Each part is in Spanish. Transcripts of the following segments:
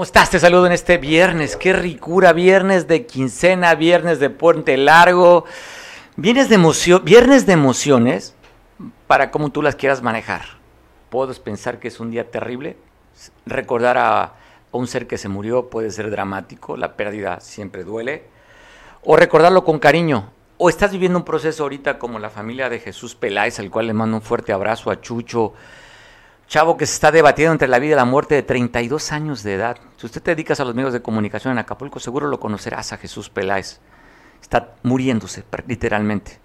¿Cómo estás? Te saludo en este viernes. Qué ricura, viernes de quincena, viernes de puente largo, viernes de, emoción, viernes de emociones para como tú las quieras manejar. Puedes pensar que es un día terrible, recordar a un ser que se murió puede ser dramático, la pérdida siempre duele, o recordarlo con cariño, o estás viviendo un proceso ahorita como la familia de Jesús Peláez, al cual le mando un fuerte abrazo a Chucho, chavo que se está debatiendo entre la vida y la muerte de 32 años de edad. Si usted te dedicas a los medios de comunicación en Acapulco, seguro lo conocerás a Jesús Peláez. Está muriéndose, literalmente.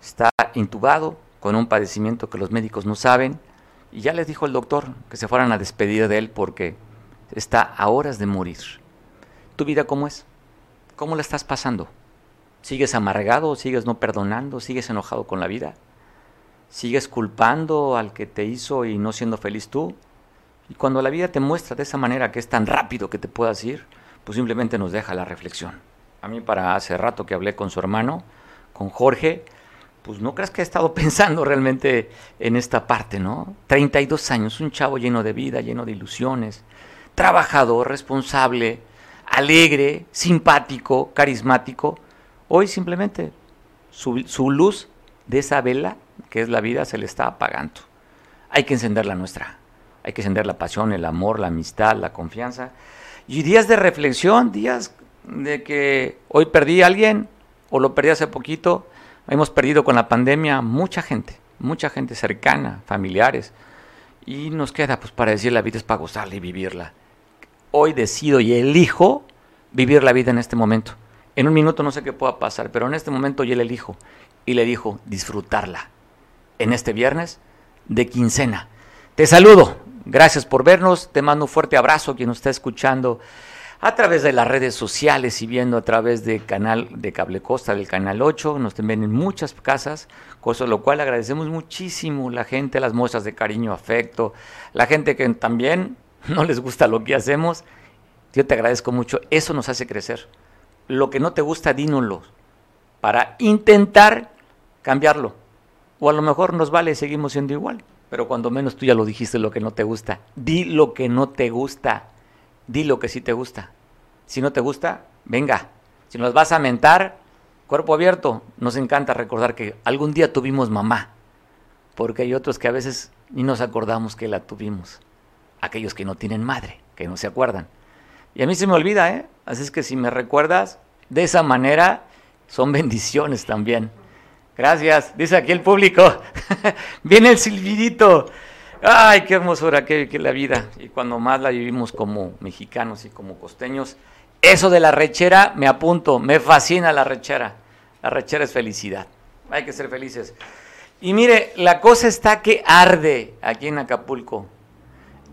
Está intubado con un padecimiento que los médicos no saben. Y ya les dijo el doctor que se fueran a despedir de él porque está a horas de morir. ¿Tu vida cómo es? ¿Cómo la estás pasando? ¿Sigues amargado? ¿Sigues no perdonando? ¿Sigues enojado con la vida? Sigues culpando al que te hizo y no siendo feliz tú. Y cuando la vida te muestra de esa manera que es tan rápido que te puedas ir, pues simplemente nos deja la reflexión. A mí para hace rato que hablé con su hermano, con Jorge, pues no creas que he estado pensando realmente en esta parte, ¿no? 32 años, un chavo lleno de vida, lleno de ilusiones, trabajador, responsable, alegre, simpático, carismático. Hoy simplemente su, su luz de esa vela que es la vida, se le está apagando. Hay que encender la nuestra. Hay que encender la pasión, el amor, la amistad, la confianza. Y días de reflexión, días de que hoy perdí a alguien o lo perdí hace poquito. Hemos perdido con la pandemia mucha gente, mucha gente cercana, familiares. Y nos queda pues para decir la vida es para gozarla y vivirla. Hoy decido y elijo vivir la vida en este momento. En un minuto no sé qué pueda pasar, pero en este momento yo le elijo y le dijo disfrutarla en este viernes de quincena. Te saludo, gracias por vernos, te mando un fuerte abrazo quien nos está escuchando a través de las redes sociales y viendo a través del canal de Cable Costa del canal 8, nos ven en muchas casas, cosa lo cual agradecemos muchísimo la gente, las muestras de cariño, afecto, la gente que también no les gusta lo que hacemos. Yo te agradezco mucho, eso nos hace crecer. Lo que no te gusta, dínoslo para intentar cambiarlo. O a lo mejor nos vale, seguimos siendo igual. Pero cuando menos tú ya lo dijiste lo que no te gusta. Di lo que no te gusta. Di lo que sí te gusta. Si no te gusta, venga. Si nos vas a mentar, cuerpo abierto. Nos encanta recordar que algún día tuvimos mamá. Porque hay otros que a veces ni nos acordamos que la tuvimos. Aquellos que no tienen madre, que no se acuerdan. Y a mí se me olvida, ¿eh? Así es que si me recuerdas de esa manera, son bendiciones también. Gracias, dice aquí el público. Viene el silbidito. Ay, qué hermosura, qué, qué, la vida. Y cuando más la vivimos como mexicanos y como costeños, eso de la rechera, me apunto, me fascina la rechera. La rechera es felicidad. Hay que ser felices. Y mire, la cosa está que arde aquí en Acapulco.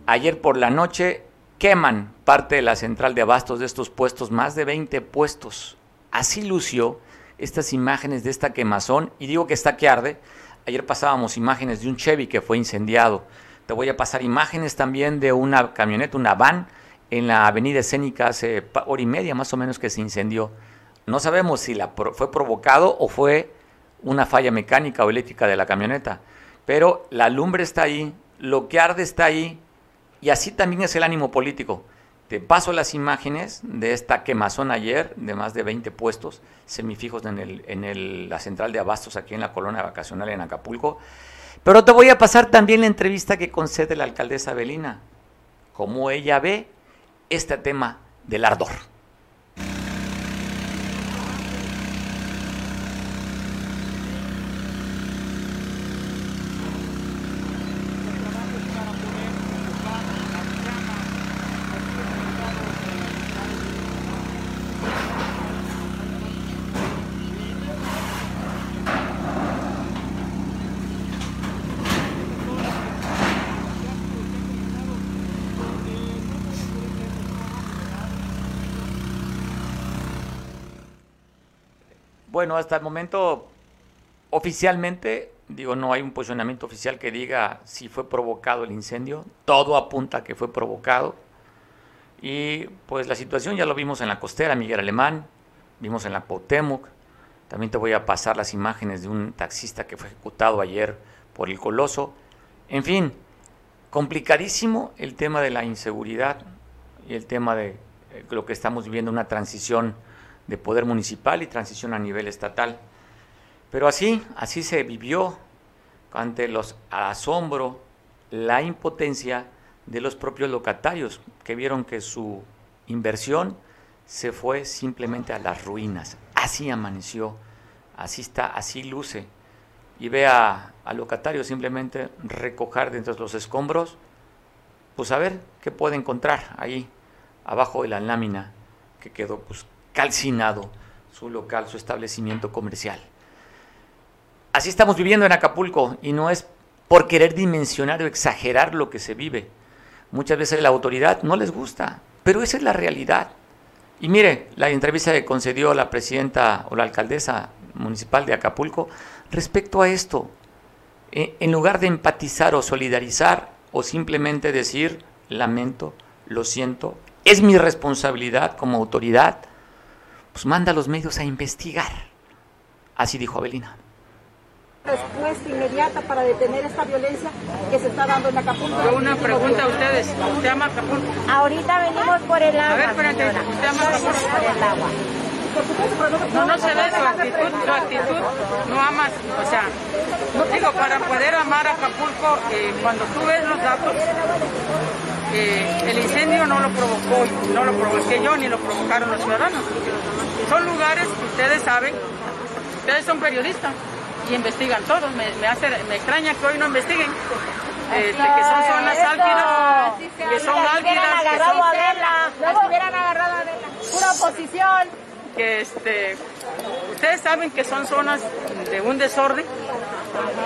Ayer por la noche queman parte de la central de abastos de estos puestos, más de 20 puestos. Así lució estas imágenes de esta quemazón, y digo que está que arde, ayer pasábamos imágenes de un Chevy que fue incendiado, te voy a pasar imágenes también de una camioneta, una van, en la avenida escénica hace hora y media más o menos que se incendió. No sabemos si la fue provocado o fue una falla mecánica o eléctrica de la camioneta, pero la lumbre está ahí, lo que arde está ahí, y así también es el ánimo político. Te paso las imágenes de esta quemazón ayer de más de 20 puestos semifijos en, el, en la central de abastos aquí en la colonia vacacional en Acapulco. Pero te voy a pasar también la entrevista que concede la alcaldesa Belina, cómo ella ve este tema del ardor. Hasta el momento, oficialmente, digo, no hay un posicionamiento oficial que diga si fue provocado el incendio. Todo apunta a que fue provocado. Y pues la situación ya lo vimos en la costera, Miguel Alemán, vimos en la Potemoc. También te voy a pasar las imágenes de un taxista que fue ejecutado ayer por el Coloso. En fin, complicadísimo el tema de la inseguridad y el tema de eh, lo que estamos viviendo, una transición de poder municipal y transición a nivel estatal. Pero así, así se vivió ante los asombro, la impotencia de los propios locatarios que vieron que su inversión se fue simplemente a las ruinas. Así amaneció, así está, así luce. Y ve a, al locatario simplemente recoger dentro de los escombros, pues a ver qué puede encontrar ahí, abajo de la lámina que quedó pues calcinado su local, su establecimiento comercial. Así estamos viviendo en Acapulco y no es por querer dimensionar o exagerar lo que se vive. Muchas veces la autoridad no les gusta, pero esa es la realidad. Y mire, la entrevista que concedió la presidenta o la alcaldesa municipal de Acapulco respecto a esto, e, en lugar de empatizar o solidarizar o simplemente decir, lamento, lo siento, es mi responsabilidad como autoridad, pues manda a los medios a investigar. Así dijo Abelina respuesta inmediata para detener esta violencia que se está dando en Acapulco. una pregunta a ustedes. ¿Usted ama Acapulco? Ahorita venimos por el agua. A ver, espérate. ¿Usted ama Acapulco? Por el agua. No, no se ve su actitud, su actitud, no amas, o sea, digo, para poder amar Acapulco, eh, cuando tú ves los datos, eh, el incendio no lo provocó, no lo provoqué yo, ni lo provocaron los ciudadanos. Son lugares que ustedes saben, ustedes son periodistas, y investigan todos. Me, me, hace, me extraña que hoy no investiguen. Este, que son zonas álgidas, que son álgidas, que son... A hubieran agarrado a Vela, pura oposición. Que este, ustedes saben que son zonas de un desorden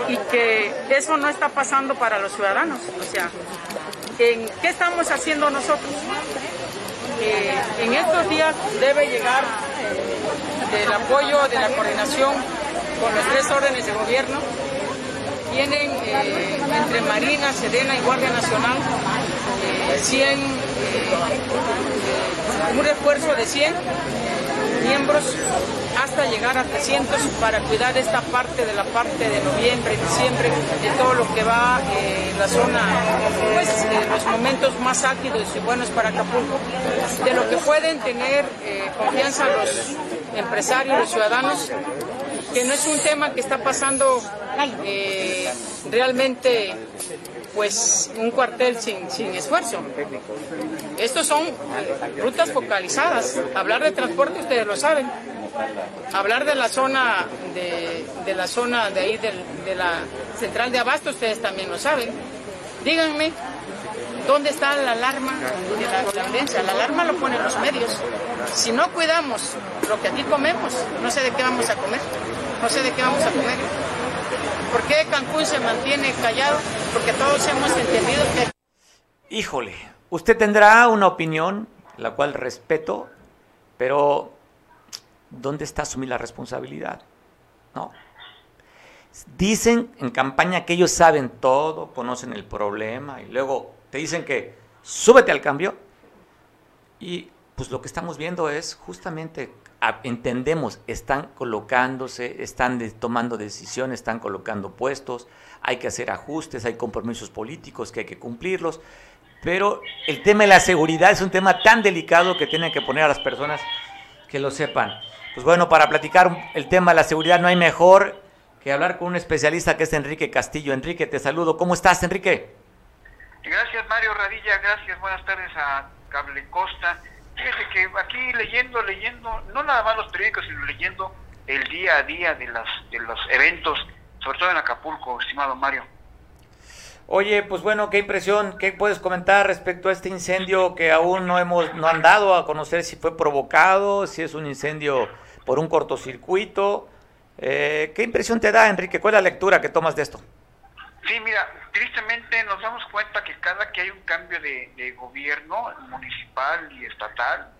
y que eso no está pasando para los ciudadanos. O sea, ¿en qué estamos haciendo nosotros? En estos días debe llegar eh, el apoyo de la coordinación con los tres órdenes de gobierno, tienen eh, entre Marina, Sedena y Guardia Nacional 100, eh, eh, un refuerzo de 100 miembros hasta llegar a 300 para cuidar esta parte de la parte de noviembre, diciembre, de todo lo que va en la zona, pues los momentos más álgidos y buenos para Acapulco, de lo que pueden tener confianza los empresarios, los ciudadanos que no es un tema que está pasando eh, realmente pues un cuartel sin, sin esfuerzo. Estos son rutas focalizadas. Hablar de transporte ustedes lo saben. Hablar de la zona de, de la zona de ahí de la central de abasto ustedes también lo saben. Díganme ¿Dónde está la alarma de la violencia? La alarma lo ponen los medios. Si no cuidamos lo que aquí comemos, no sé de qué vamos a comer, no sé de qué vamos a comer. ¿Por qué Cancún se mantiene callado? Porque todos hemos entendido que... Híjole, usted tendrá una opinión, la cual respeto, pero ¿dónde está asumir la responsabilidad? ¿No? Dicen en campaña que ellos saben todo, conocen el problema y luego te dicen que súbete al cambio y pues lo que estamos viendo es justamente, entendemos, están colocándose, están tomando decisiones, están colocando puestos, hay que hacer ajustes, hay compromisos políticos que hay que cumplirlos, pero el tema de la seguridad es un tema tan delicado que tienen que poner a las personas que lo sepan. Pues bueno, para platicar el tema de la seguridad no hay mejor que hablar con un especialista que es Enrique Castillo. Enrique, te saludo. ¿Cómo estás, Enrique? Gracias Mario Radilla, gracias, buenas tardes a Cable Costa. Fíjese que aquí leyendo, leyendo, no nada más los periódicos, sino leyendo el día a día de, las, de los eventos, sobre todo en Acapulco, estimado Mario. Oye, pues bueno, qué impresión, qué puedes comentar respecto a este incendio que aún no hemos, no han dado a conocer si fue provocado, si es un incendio por un cortocircuito. Eh, ¿Qué impresión te da, Enrique? ¿Cuál es la lectura que tomas de esto? Sí, mira, tristemente nos damos cuenta que cada que hay un cambio de, gobierno municipal y estatal,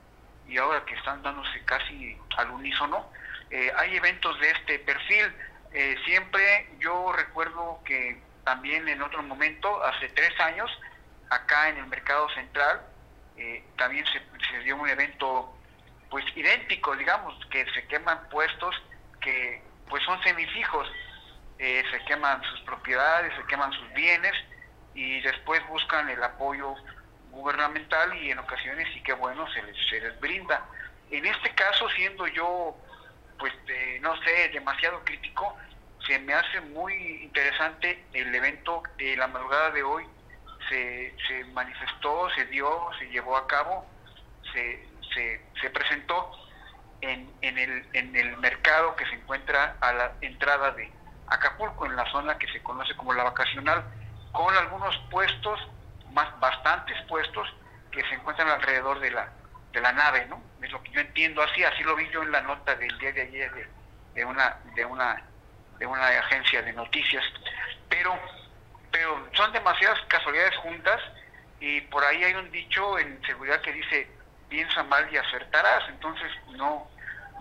y ahora que están dándose casi al unísono, eh, hay eventos de este perfil. Eh, siempre yo recuerdo que también en otro momento, hace tres años, acá en el mercado central, eh, también se, se, dio un evento pues idéntico, digamos, que se queman puestos que pues son semifijos eh, se queman sus propiedades, se queman sus bienes y después buscan el apoyo gubernamental y en ocasiones sí que bueno se les, se les brinda. En este caso, siendo yo, pues no sé, demasiado crítico, se me hace muy interesante el evento de la madrugada de hoy. Se, se manifestó, se dio, se llevó a cabo, se, se, se presentó en, en, el, en el mercado que se encuentra a la entrada de Acapulco, en la zona que se conoce como la vacacional, con algunos puestos, más bastantes puestos, que se encuentran alrededor de la, de la nave, ¿no? Es lo que yo entiendo así, así lo vi yo en la nota del día de ayer de, una, de una, de una agencia de noticias. Pero, pero son demasiadas casualidades juntas y por ahí hay un dicho en seguridad que dice piensa mal y acertarás, entonces no,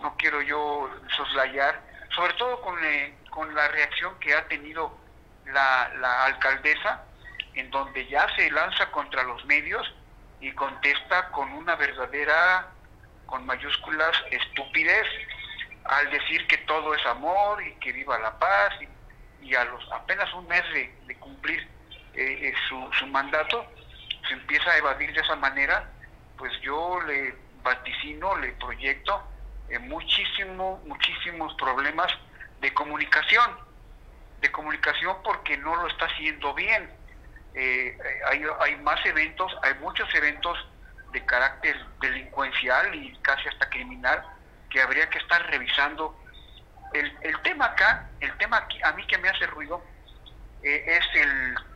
no quiero yo soslayar, sobre todo con, eh, con la reacción que ha tenido la, alcaldesa, en donde ya se lanza contra los medios y contesta con una verdadera, con mayúsculas, estupidez, al decir que todo es amor y que viva la paz, y, a los apenas un mes de, cumplir eh, eh, su mandato, se empieza a evadir de esa manera, pues yo le vaticino, le proyecto eh, muchísimo, muchísimos problemas de comunicación, de comunicación porque no lo está haciendo bien. Eh, hay, hay más eventos, hay muchos eventos de carácter delincuencial y casi hasta criminal que habría que estar revisando. El, el tema acá, el tema aquí, a mí que me hace ruido, eh, es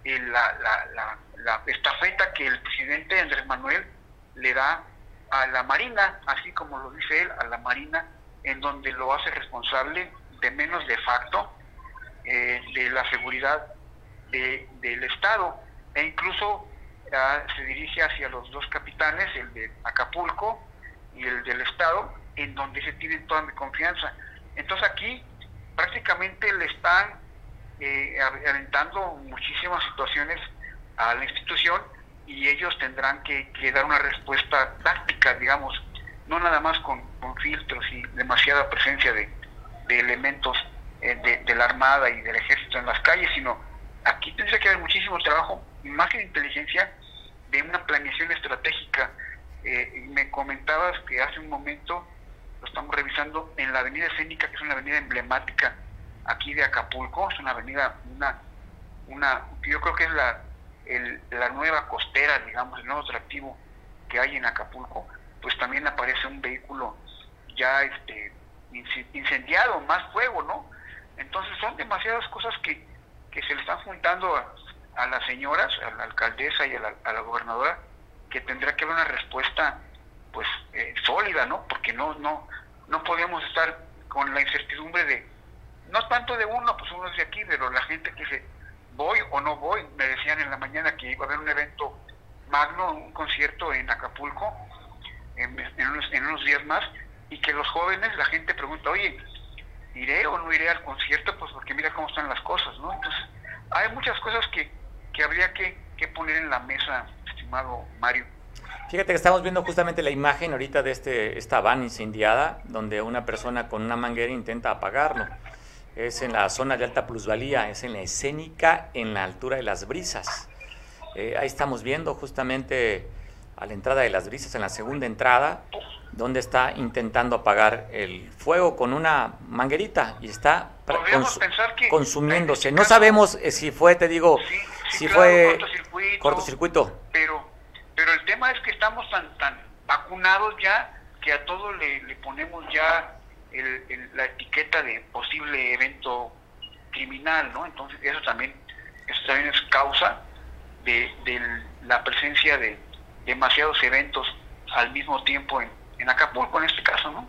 el, la, la, la, la estafeta que el presidente Andrés Manuel le da a la Marina, así como lo dice él, a la Marina, en donde lo hace responsable de menos de facto eh, de la seguridad de, del Estado e incluso ah, se dirige hacia los dos capitanes, el de Acapulco y el del Estado, en donde se tienen toda mi confianza. Entonces aquí prácticamente le están eh, aventando muchísimas situaciones a la institución y ellos tendrán que, dar una respuesta táctica, digamos, no nada más con, filtros y demasiada presencia de, elementos eh, de, la Armada y del Ejército en las calles, sino aquí tendría que haber muchísimo trabajo, más que de inteligencia, de una planeación estratégica. Eh, me comentabas que hace un momento, lo estamos revisando, en la Avenida Escénica, que es una avenida emblemática aquí de Acapulco, es una avenida, una, una yo creo que es la la nueva costera, digamos, el nuevo atractivo que hay en Acapulco, pues también aparece un vehículo ya este incendiado, más fuego, ¿no? Entonces son demasiadas cosas que, que se le están juntando a, las señoras, a la alcaldesa y a la, gobernadora, que tendrá que haber una respuesta pues eh, sólida, ¿no? Porque no, no, no podemos estar con la incertidumbre de, no tanto de uno, pues uno es de aquí, pero la gente que se voy o no voy. Me decían en la mañana que iba a haber un evento magno, un concierto en Acapulco, en, unos, días más, y que los jóvenes, la gente pregunta, oye, ¿iré o no iré al concierto? Pues porque mira cómo están las cosas, ¿no? Entonces, hay muchas cosas que, que habría que, que poner en la mesa, estimado Mario. Fíjate que estamos viendo justamente la imagen ahorita de este, esta van incendiada, donde una persona con una manguera intenta apagarlo es en la zona de alta plusvalía, es en la escénica, en la altura de las brisas. Eh, ahí estamos viendo justamente a la entrada de las brisas, en la segunda entrada, donde está intentando apagar el fuego con una manguerita y está consumiéndose. No sabemos eh, si fue, te digo, si fue cortocircuito, Pero, pero el tema es que estamos tan, tan vacunados ya que a todo le, le ponemos ya la etiqueta de posible evento criminal, ¿no? Entonces eso también, eso también es causa de, la presencia de demasiados eventos al mismo tiempo en, en Acapulco, en este caso, ¿no?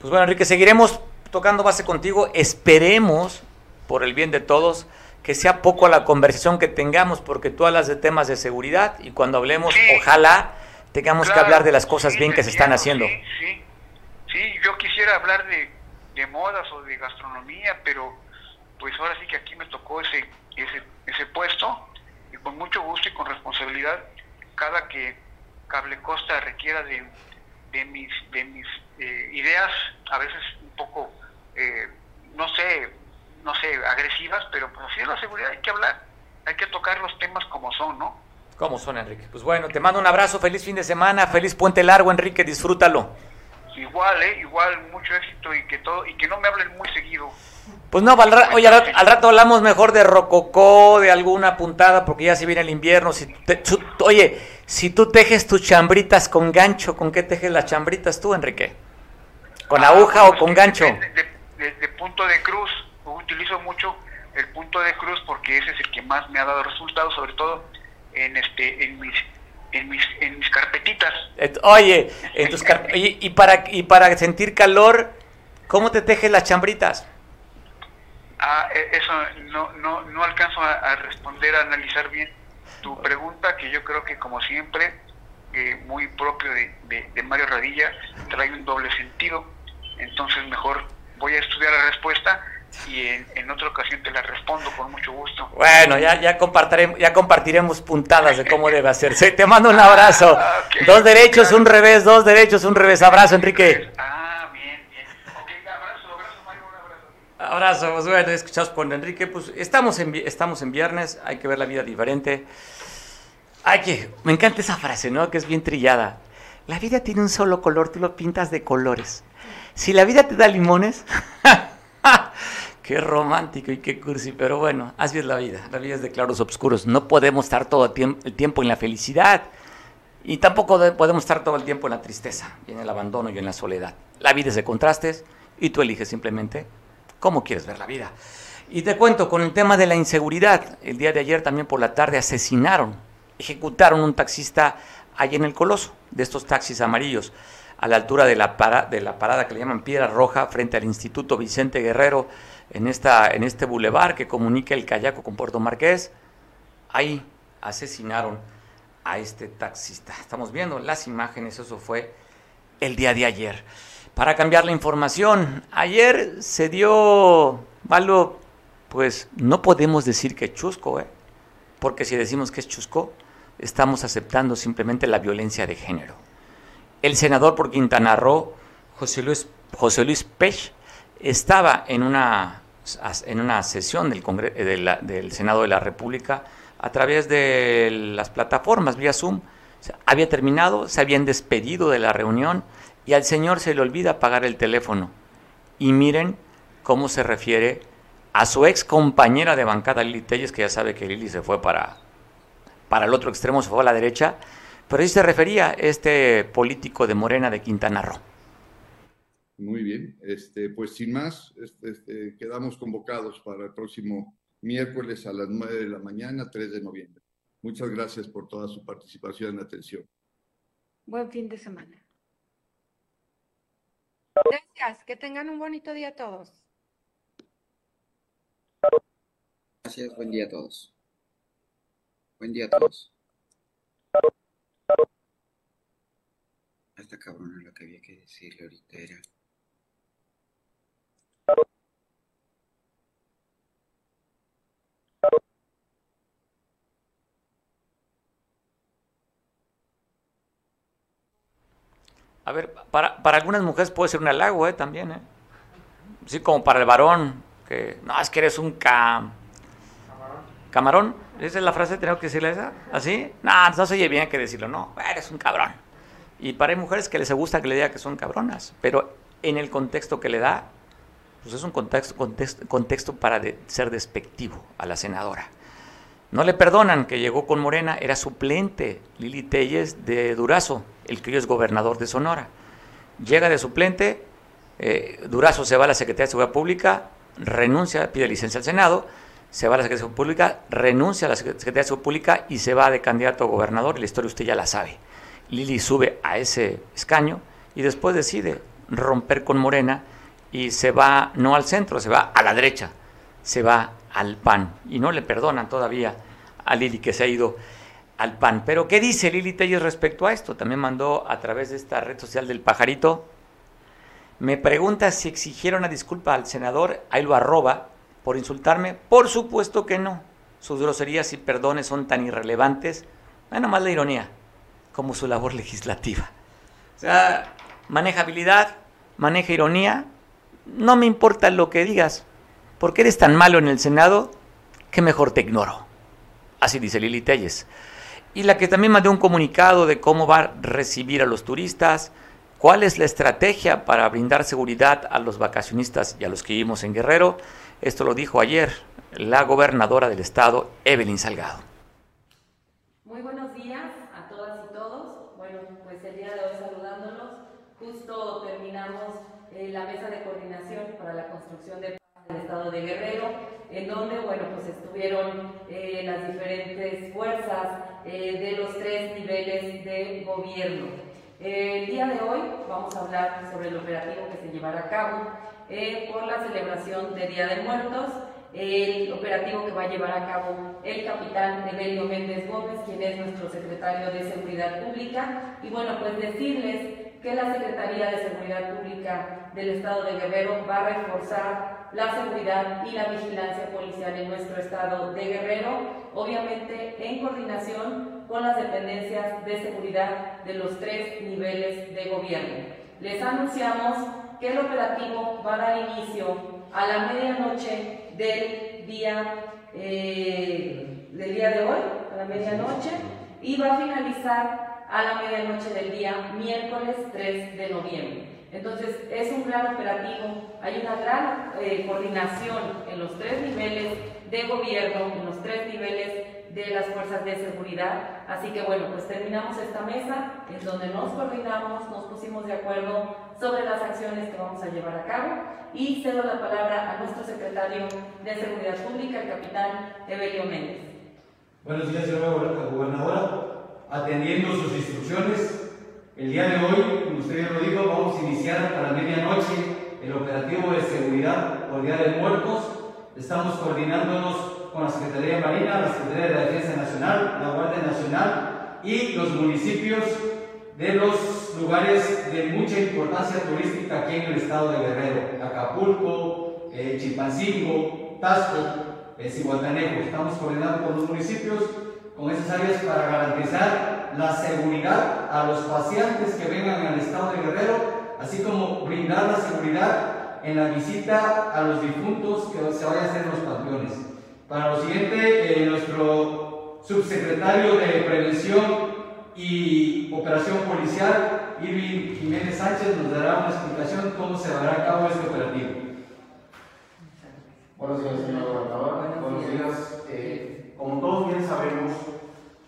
Pues bueno, Enrique, seguiremos tocando base contigo. Esperemos, por el bien de todos, que sea poco la conversación que tengamos, porque tú hablas de temas de seguridad y cuando hablemos, ojalá tengamos que hablar de las cosas bien que se están haciendo. Sí, Sí, yo quisiera hablar de, de modas o de gastronomía, pero pues ahora sí que aquí me tocó ese, ese, ese puesto y con mucho gusto y con responsabilidad, cada que Cable Costa requiera de, de mis, de mis eh, ideas, a veces un poco, eh, no sé, no sé, agresivas, pero pues así de la seguridad hay que hablar, hay que tocar los temas como son, ¿no? ¿Cómo son, Enrique? Pues bueno, te mando un abrazo, feliz fin de semana, feliz puente largo, Enrique, disfrútalo. Igual, ¿eh? Igual, mucho éxito y que todo y que no me hablen muy seguido. Pues no, al, oye, al, rato hablamos mejor de rococó, de alguna puntada, porque ya se viene el invierno. Si oye, si tú tejes tus chambritas con gancho, ¿con qué tejes las chambritas tú, Enrique? ¿Con ah, aguja o con gancho? De, de, punto de cruz. Utilizo mucho el punto de cruz porque ese es el que más me ha dado resultados, sobre todo en este en mis en mis, en mis carpetitas. Oye, en tus y, para y para sentir calor, ¿cómo te tejes las chambritas? Ah, e, eso no, no, no alcanzo a, responder, a analizar bien tu pregunta, que yo creo que como siempre, eh, muy propio de, de, Mario Radilla, trae un doble sentido. Entonces mejor voy a estudiar la respuesta y en, otra ocasión te la respondo con mucho gusto. Bueno, ya, ya, compartiremos, ya compartiremos puntadas de cómo debe hacerse. Te mando un abrazo. Ah, dos derechos, un revés, dos derechos, un revés. Abrazo, Enrique. Ah, bien, bien. Ok, abrazo, abrazo, Mario, un abrazo. Abrazo, pues bueno, escuchamos con Enrique. Pues estamos en, estamos en viernes, hay que ver la vida diferente. Hay que, me encanta esa frase, ¿no? Que es bien trillada. La vida tiene un solo color, tú lo pintas de colores. Si la vida te da limones, Qué romántico y qué cursi, pero bueno, así es la vida. La vida es de claros oscuros. No podemos estar todo el tiempo en la felicidad y tampoco podemos estar todo el tiempo en la tristeza, y en el abandono y en la soledad. La vida es de contrastes y tú eliges simplemente cómo quieres ver la vida. Y te cuento con el tema de la inseguridad. El día de ayer también por la tarde asesinaron, ejecutaron un taxista allí en el Coloso, de estos taxis amarillos, a la altura de la, de la parada que le llaman Piedra Roja, frente al Instituto Vicente Guerrero en, esta, en este bulevar que comunica el Cayaco con Puerto Marqués. Ahí asesinaron a este taxista. Estamos viendo las imágenes, eso fue el día de ayer. Para cambiar la información, ayer se dio algo, pues no podemos decir que chusco, ¿eh? porque si decimos que es chusco, estamos aceptando simplemente la violencia de género. El senador por Quintana Roo, José Luis, José Luis Pech, estaba en una, en una sesión del, del Senado de la República a través de las plataformas vía Zoom. había terminado, se habían despedido de la reunión y al señor se le olvida pagar el teléfono. Y miren cómo se refiere a su ex compañera de bancada Lili Telles, que ya sabe que Lili se fue para, para el otro extremo, se fue a la derecha, pero ahí se refería este político de Morena de Quintana Roo. Muy bien, este, pues sin más, este, este, quedamos convocados para el próximo miércoles a las 9 de la mañana, 3 de noviembre. Muchas gracias por toda su participación y atención. Buen fin de semana. Gracias, que tengan un bonito día todos. Gracias, buen día a todos. Buen día a todos. Esta cabrona lo que había que decirle ahorita era... A ver, para, para algunas mujeres puede ser un halago, ¿eh? También, ¿eh? Sí, como para el varón, que no, es que eres un cam... ¿Camarón? ¿Esa es la frase? ¿Tengo que decirle esa? ¿Así? No, no se oye bien que decirlo, no, eres un cabrón. Y para hay mujeres que les gusta que le diga que son cabronas, pero en el contexto que le da, pues es un contexto, contexto, contexto para ser despectivo a la senadora. No le perdonan que llegó con Morena, era suplente Lili Telles de Durazo, el que hoy es gobernador de Sonora. Llega de suplente, eh, Durazo se va a la Secretaría de Seguridad Pública, renuncia, pide licencia al Senado, se va a la Secretaría de Seguridad Pública, renuncia a la Secretaría de Seguridad Pública y se va de candidato a gobernador, la historia usted ya la sabe. Lili sube a ese escaño y después decide romper con Morena y se va no al centro, se va a la derecha, se va al PAN. Y no le perdonan todavía a Lili que se ha ido al PAN. Pero ¿qué dice Lili Telles respecto a esto? También mandó a través de esta red social del pajarito. Me pregunta si exigieron una disculpa al senador, ahí lo arroba, por insultarme. Por supuesto que no. Sus groserías y perdones son tan irrelevantes. Bueno, más la ironía, como su labor legislativa. O sea, maneja habilidad, maneja ironía. No me importa lo que digas, porque eres tan malo en el Senado que mejor te ignoro. Así dice Lili Telles. Y la que también mandó un comunicado de cómo va a recibir a los turistas, cuál es la estrategia para brindar seguridad a los vacacionistas y a los que vivimos en Guerrero. Esto lo dijo ayer la gobernadora del estado, Evelyn Salgado. Muy buenos días a todas y todos. Bueno, pues el día de hoy saludándolos, justo terminamos eh, la mesa de coordinación para la construcción de el estado de Guerrero, en donde, bueno, pues estuvieron eh, las diferentes fuerzas eh, de los tres niveles de gobierno. el día de hoy vamos a hablar sobre el operativo que se llevará a cabo eh, por la celebración de Día de Muertos, el operativo que va a llevar a cabo el capitán Evelio Méndez Gómez, quien es nuestro secretario de Seguridad Pública. Y bueno, pues decirles que la Secretaría de Seguridad Pública del Estado de Guerrero va a reforzar la seguridad y la vigilancia policial en nuestro estado de Guerrero, obviamente en coordinación con las dependencias de seguridad de los tres niveles de gobierno. Les anunciamos que el operativo va a dar inicio a la medianoche del día, eh, del día de hoy, a la medianoche, y va a finalizar a la medianoche del día miércoles 3 de noviembre. Entonces es un gran operativo, hay una gran eh, coordinación en los tres niveles de gobierno, en los tres niveles de las fuerzas de seguridad. Así que bueno, pues terminamos esta mesa en donde nos coordinamos, nos pusimos de acuerdo sobre las acciones que vamos a llevar a cabo y cedo la palabra a nuestro secretario de Seguridad Pública, el capitán Evelio Méndez. Buenos días, señora gobernadora atendiendo sus instrucciones. El día de hoy, como usted ya lo dijo, vamos a iniciar a la medianoche el operativo de seguridad por Día de Muertos. Estamos coordinándonos con la Secretaría de Marina, la Secretaría de la Defensa Nacional, la Guardia Nacional y los municipios de los lugares de mucha importancia turística aquí en el estado de Guerrero, Acapulco, eh, Chilpancingo, Tasco, eh, Cihuatanejo. Estamos coordinando con los municipios con esas áreas para garantizar la seguridad a los pacientes que vengan al estado de Guerrero, así como brindar la seguridad en la visita a los difuntos que se vayan a hacer en los panteones. Para lo siguiente, eh, nuestro subsecretario de Prevención y Operación Policial, Irving Jiménez Sánchez, nos dará una explicación de cómo se dará a cabo este operativo. Buenos días, señor gobernador. Buenos días. Eh, como todos bien sabemos,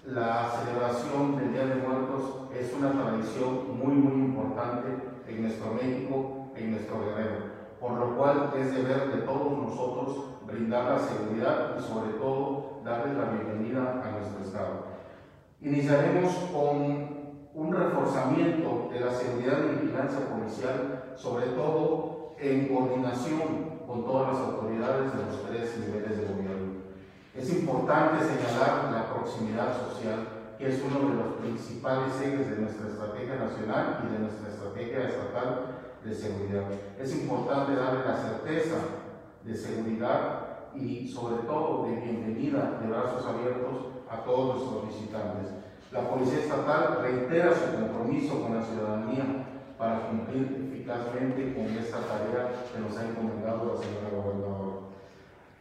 la celebración del Día de Muertos es una tradición muy, muy importante en nuestro México, en nuestro Guerrero, por lo cual es deber de todos nosotros brindar la seguridad y sobre todo darles la bienvenida a nuestro Estado. Iniciaremos con un reforzamiento de la seguridad y vigilancia policial, sobre todo en coordinación con todas las autoridades de los tres niveles de gobierno. Es importante señalar la proximidad social, que es uno de los principales ejes de nuestra estrategia nacional y de nuestra estrategia estatal de seguridad. Es importante darle la certeza de seguridad y sobre todo de bienvenida, de brazos abiertos a todos nuestros visitantes. La Policía Estatal reitera su compromiso con la ciudadanía para cumplir eficazmente con esta tarea que nos ha encomendado la señora gobernadora.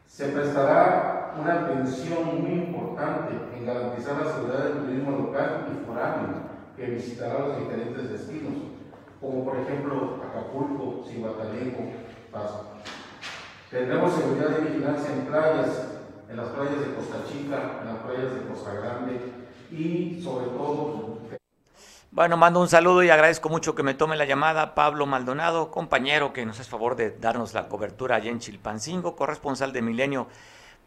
Se prestará una atención muy importante en garantizar la seguridad del turismo local y foráneo que visitará los diferentes destinos, como por ejemplo Acapulco, Cihuatanejo, Paso. Tendremos seguridad y vigilancia en playas, en las playas de Costa Chica, en las playas de Costa Grande y sobre todo bueno, mando un saludo y agradezco mucho que me tome la llamada Pablo Maldonado, compañero que nos hace favor de darnos la cobertura allá en Chilpancingo, corresponsal de Milenio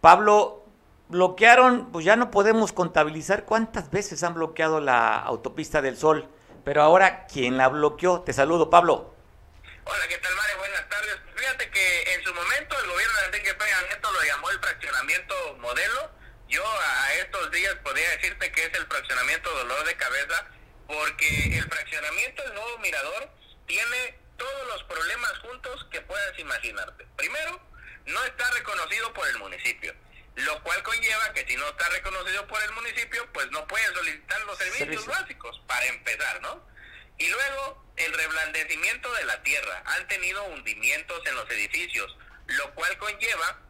Pablo, bloquearon, pues ya no podemos contabilizar cuántas veces han bloqueado la autopista del Sol, pero ahora, ¿quién la bloqueó? Te saludo, Pablo. Hola, ¿qué tal, Mario? Buenas tardes. Fíjate que en su momento el gobierno de Enrique Peña Nieto lo llamó el fraccionamiento modelo. Yo a estos días podría decirte que es el fraccionamiento dolor de cabeza, porque el fraccionamiento del nuevo mirador tiene todos los problemas juntos que puedas imaginarte. Primero, no está reconocido por el municipio, lo cual conlleva que si no está reconocido por el municipio, pues no puede solicitar los servicios básicos, para empezar, ¿no? Y luego, el reblandecimiento de la tierra. Han tenido hundimientos en los edificios, lo cual conlleva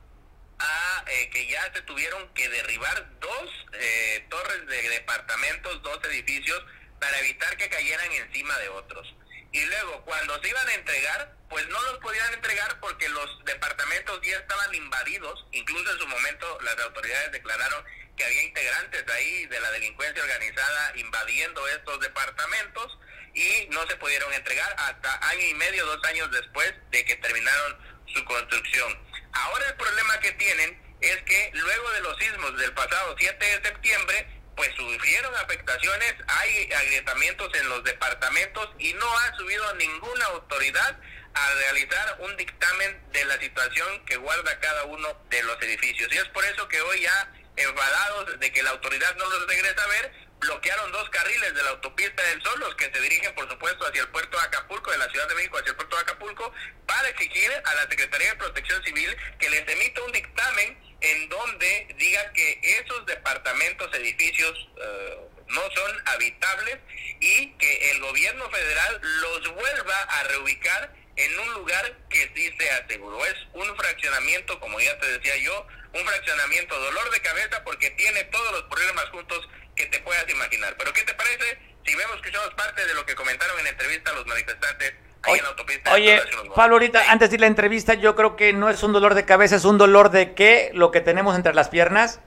a eh, que ya se tuvieron que derribar dos eh, torres de departamentos, dos edificios, para evitar que cayeran encima de otros. Y luego, cuando se iban a entregar, pues no los podían entregar porque los departamentos ya estaban invadidos. Incluso en su momento las autoridades declararon que había integrantes ahí de la delincuencia organizada invadiendo estos departamentos y no se pudieron entregar hasta año y medio, dos años después de que terminaron su construcción. Ahora el problema que tienen es que luego de los sismos del pasado 7 de septiembre, pues sufrieron afectaciones, hay agrietamientos en los departamentos y no ha subido ninguna autoridad a realizar un dictamen de la situación que guarda cada uno de los edificios. Y es por eso que hoy ya enfadados de que la autoridad no los regresa a ver, bloquearon dos carriles de la autopista del Sol, los que se dirigen, por supuesto, hacia el puerto de Acapulco, de la Ciudad de México hacia el puerto de Acapulco, para exigir a la Secretaría de Protección Civil que les emita un dictamen en donde diga que esos departamentos, edificios, eh, no son habitables y que el gobierno federal los vuelva a reubicar en un lugar que sí se aseguró. Es un fraccionamiento, como ya te decía yo, un fraccionamiento dolor de cabeza porque tiene todos los problemas juntos que te puedas imaginar. Pero ¿qué te parece si vemos que somos parte de lo que comentaron en entrevista los manifestantes ahí en la autopista? Oye, Pablo, ahorita antes de ir la entrevista, yo creo que no es un dolor de cabeza, es un dolor de qué, lo que tenemos entre las piernas.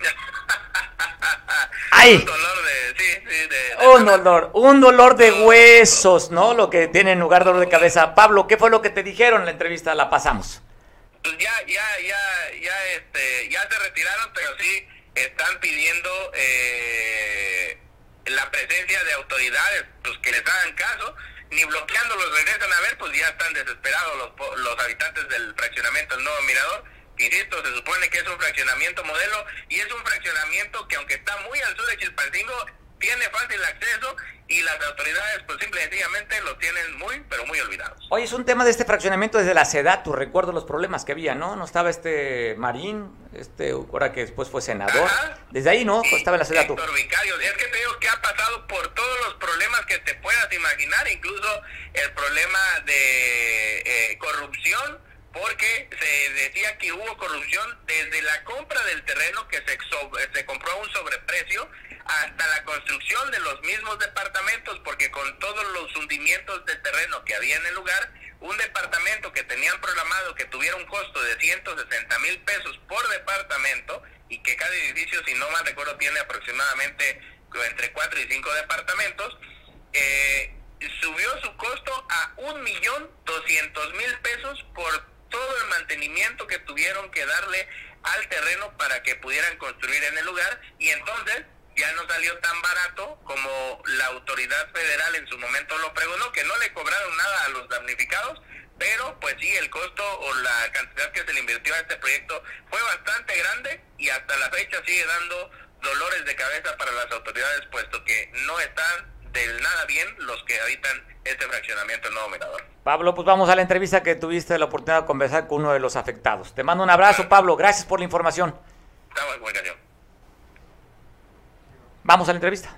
¡Ay! Un dolor de, sí, sí, de, un dolor, un dolor de huesos, ¿no? Lo que tiene en lugar dolor de cabeza. Pablo, ¿qué fue lo que te dijeron en la entrevista? La pasamos. Pues ya, ya, ya, ya, este, ya se retiraron, pero sí están pidiendo eh, la presencia de autoridades, pues que les hagan caso, ni bloqueándolos regresan a ver, pues ya están desesperados los, los habitantes del fraccionamiento El Nuevo Mirador. Insisto, se supone que es un fraccionamiento modelo y es un fraccionamiento que aunque está muy al sur de Chilpancingo, tiene fácil acceso y las autoridades pues simple y sencillamente lo tienen muy, pero muy olvidados. Oye, es un tema de este fraccionamiento desde la SEDATU, recuerdo los problemas que había, ¿no? No estaba este Marín, este, ahora que después fue senador, desde ahí, ¿no? estaba en la SEDATU. es que te digo que ha pasado por todos los problemas que te puedas imaginar, incluso el problema de eh, corrupción, porque se decía que hubo corrupción desde la compra del terreno que se, se compró a un sobreprecio hasta la construcción de los mismos departamentos, porque con todos los hundimientos de terreno que había en el lugar, un departamento que tenían programado que tuviera un costo de 160 mil pesos por departamento y que cada edificio, si no mal recuerdo, tiene aproximadamente entre 4 y 5 departamentos, eh, subió su costo a un millón doscientos mil pesos por todo el mantenimiento que tuvieron que darle al terreno para que pudieran construir en el lugar y entonces ya no salió tan barato como la autoridad federal en su momento lo pregonó, que no le cobraron nada a los damnificados, pero pues sí, el costo o la cantidad que se le invirtió a este proyecto fue bastante grande y hasta la fecha sigue dando dolores de cabeza para las autoridades, puesto que no están del nada bien los que habitan este fraccionamiento el Nuevo Mirador. Pablo, pues vamos a la entrevista que tuviste la oportunidad de conversar con uno de los afectados. Te mando un abrazo, Pablo. Gracias por la información. Estamos en comunicación. Vamos a la entrevista.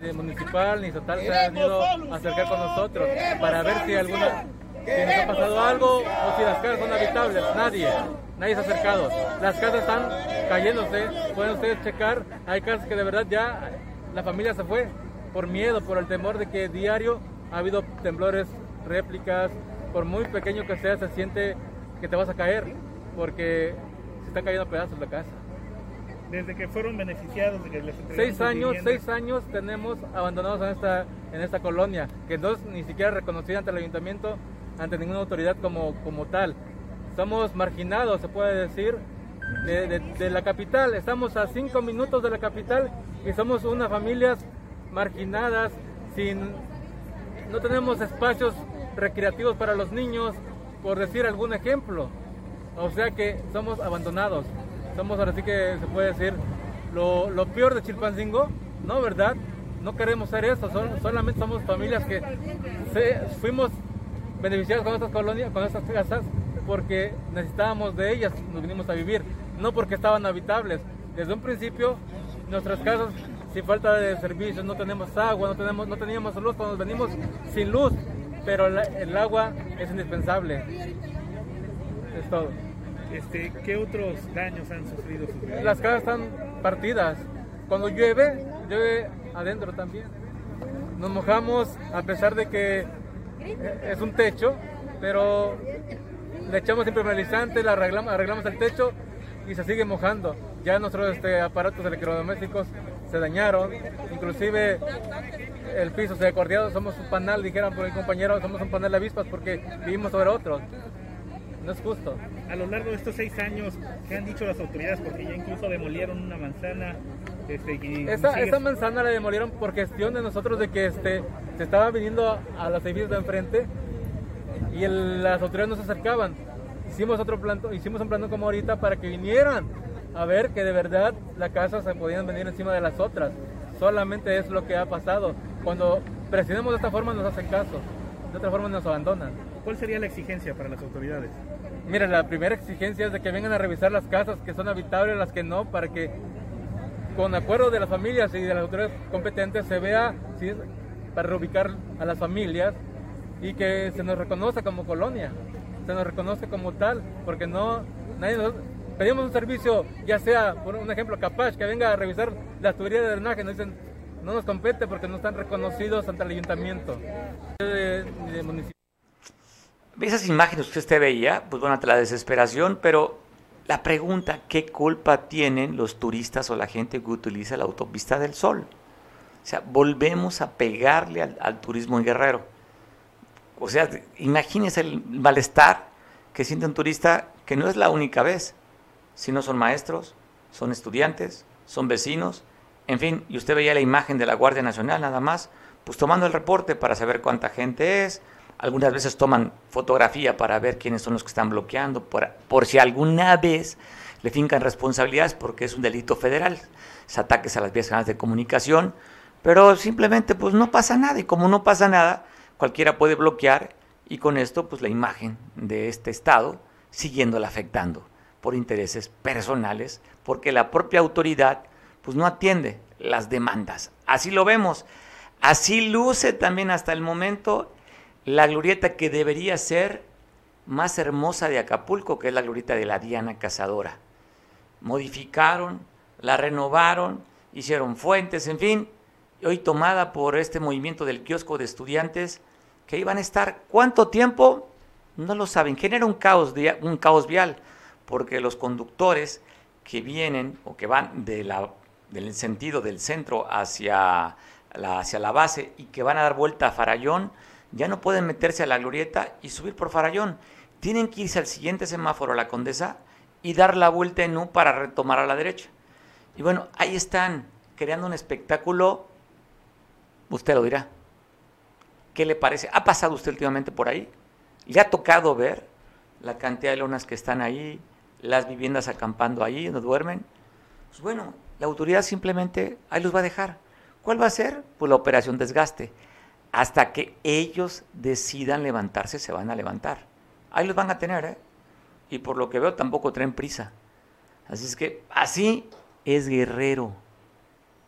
Ni municipal ni estatal se han ido a acercar con nosotros para ver si alguna si nos ha pasado algo o si las casas son habitables. Nadie, nadie se ha acercado. Las casas están cayéndose. Pueden ustedes checar. Hay casas que de verdad ya la familia se fue por miedo, por el temor de que diario ha habido temblores, réplicas. Por muy pequeño que sea, se siente que te vas a caer porque se está cayendo pedazos la casa. Desde que fueron beneficiados de que les seis años seis años tenemos abandonados en esta en esta colonia que no es ni siquiera reconocida ante el ayuntamiento ante ninguna autoridad como como tal. Somos marginados se puede decir de, de, la capital. Estamos a cinco minutos de la capital y somos unas familias marginadas sin no tenemos espacios recreativos para los niños por decir algún ejemplo o sea que somos abandonados somos ahora sí que se puede decir lo, lo peor de Chilpancingo, ¿no? ¿Verdad? No queremos ser eso, solamente somos familias que fuimos beneficiados con estas colonias, con estas casas, porque necesitábamos de ellas, nos vinimos a vivir, no porque estaban habitables. Desde un principio, nuestras casas sin falta de servicios, no tenemos agua, no, tenemos, no teníamos luz, nos venimos sin luz, pero el agua es indispensable. Es todo. Este, ¿Qué otros daños han sufrido sus viviendas? Las casas están partidas. Cuando llueve, llueve adentro también. Nos mojamos a pesar de que es un techo, pero le echamos impermeabilizante, le arreglamos, arreglamos el techo y se sigue mojando. Ya nuestros este, aparatos electrodomésticos se dañaron, inclusive el piso se ha corteado, somos un panal, dijeron por mi compañero, somos un panal de avispas porque vivimos sobre otros. No es justo. A lo largo de estos seis años, ¿qué han dicho las autoridades? Porque ya incluso demolieron una manzana. Este, y Esa, esa manzana la demolieron por gestión de nosotros de que este, se estaba viniendo a los edificios de enfrente y el- las autoridades no se acercaban. Hicimos otro planto, hicimos un plano como ahorita para que vinieran a ver que de verdad las casas se podían venir encima de las otras. Solamente es lo que ha pasado. Cuando presionamos de esta forma nos hacen caso, de otra forma nos abandonan. ¿Cuál sería la exigencia para las autoridades? Mira, la primera exigencia es de que vengan a revisar las casas que son habitables, las que no, para que con acuerdo de las familias y de las autoridades competentes se vea si es para reubicar a las familias y que se nos reconozca como colonia, se nos reconoce como tal, porque no, nadie nos, pedimos un servicio, ya sea, por un ejemplo, capaz, que venga a revisar las tuberías de drenaje, nos dicen, no nos compete porque no están reconocidos ante el ayuntamiento. De- de municipio. Esas imágenes que usted veía, pues bueno, ante la desesperación, pero la pregunta, ¿qué culpa tienen los turistas o la gente que utiliza la autopista del Sol? O sea, volvemos a pegarle al, al turismo en Guerrero. O sea, imagínese el malestar que siente un turista que no es la única vez, sino son maestros, son estudiantes, son vecinos, en fin, y usted veía la imagen de la Guardia Nacional nada más, pues tomando el reporte para saber cuánta gente es, algunas veces toman fotografía para ver quiénes son los que están bloqueando, por, por si alguna vez le fincan responsabilidades porque es un delito federal, es ataques a las vías de comunicación, pero simplemente pues no pasa nada y como no pasa nada, cualquiera puede bloquear y con esto pues la imagen de este estado siguiéndola afectando por intereses personales, porque la propia autoridad pues no atiende las demandas. Así lo vemos. Así luce también hasta el momento la glorieta que debería ser más hermosa de Acapulco, que es la glorieta de la Diana Cazadora. Modificaron, la renovaron, hicieron fuentes, en fin, hoy tomada por este movimiento del kiosco de estudiantes que iban a estar cuánto tiempo no lo saben genera un caos un caos vial porque los conductores que vienen o que van de la, del sentido del centro hacia la, hacia la base y que van a dar vuelta a Farallón ya no pueden meterse a la glorieta y subir por Farallón tienen que irse al siguiente semáforo a la Condesa y dar la vuelta en U para retomar a la derecha y bueno ahí están creando un espectáculo usted lo dirá ¿Qué le parece? ¿Ha pasado usted últimamente por ahí? ¿Le ha tocado ver la cantidad de lonas que están ahí, las viviendas acampando ahí, donde duermen? Pues bueno, la autoridad simplemente ahí los va a dejar. ¿Cuál va a ser? Pues la operación desgaste. Hasta que ellos decidan levantarse, se van a levantar. Ahí los van a tener, ¿eh? Y por lo que veo tampoco traen prisa. Así es que así es Guerrero.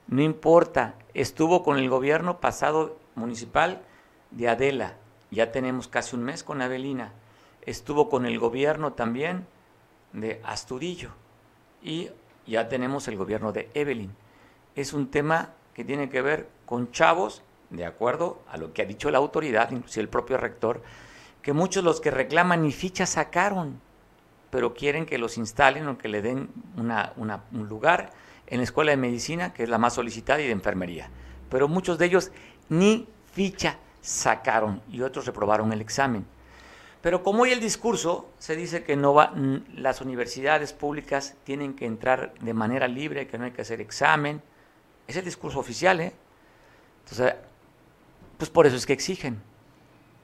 No importa, estuvo con el gobierno pasado municipal de Adela, ya tenemos casi un mes con Avelina, estuvo con el gobierno también de Astudillo y ya tenemos el gobierno de Evelyn. Es un tema que tiene que ver con chavos, de acuerdo a lo que ha dicho la autoridad, inclusive el propio rector, que muchos los que reclaman ni ficha sacaron, pero quieren que los instalen o que le den una- un lugar en la escuela de medicina, que es la más solicitada, y de enfermería. Pero muchos de ellos ni ficha sacaron y otros reprobaron el examen. Pero como hoy el discurso se dice que no va, las universidades públicas tienen que entrar de manera libre, que no hay que hacer examen, es el discurso oficial, ¿eh? Entonces, pues por eso es que exigen.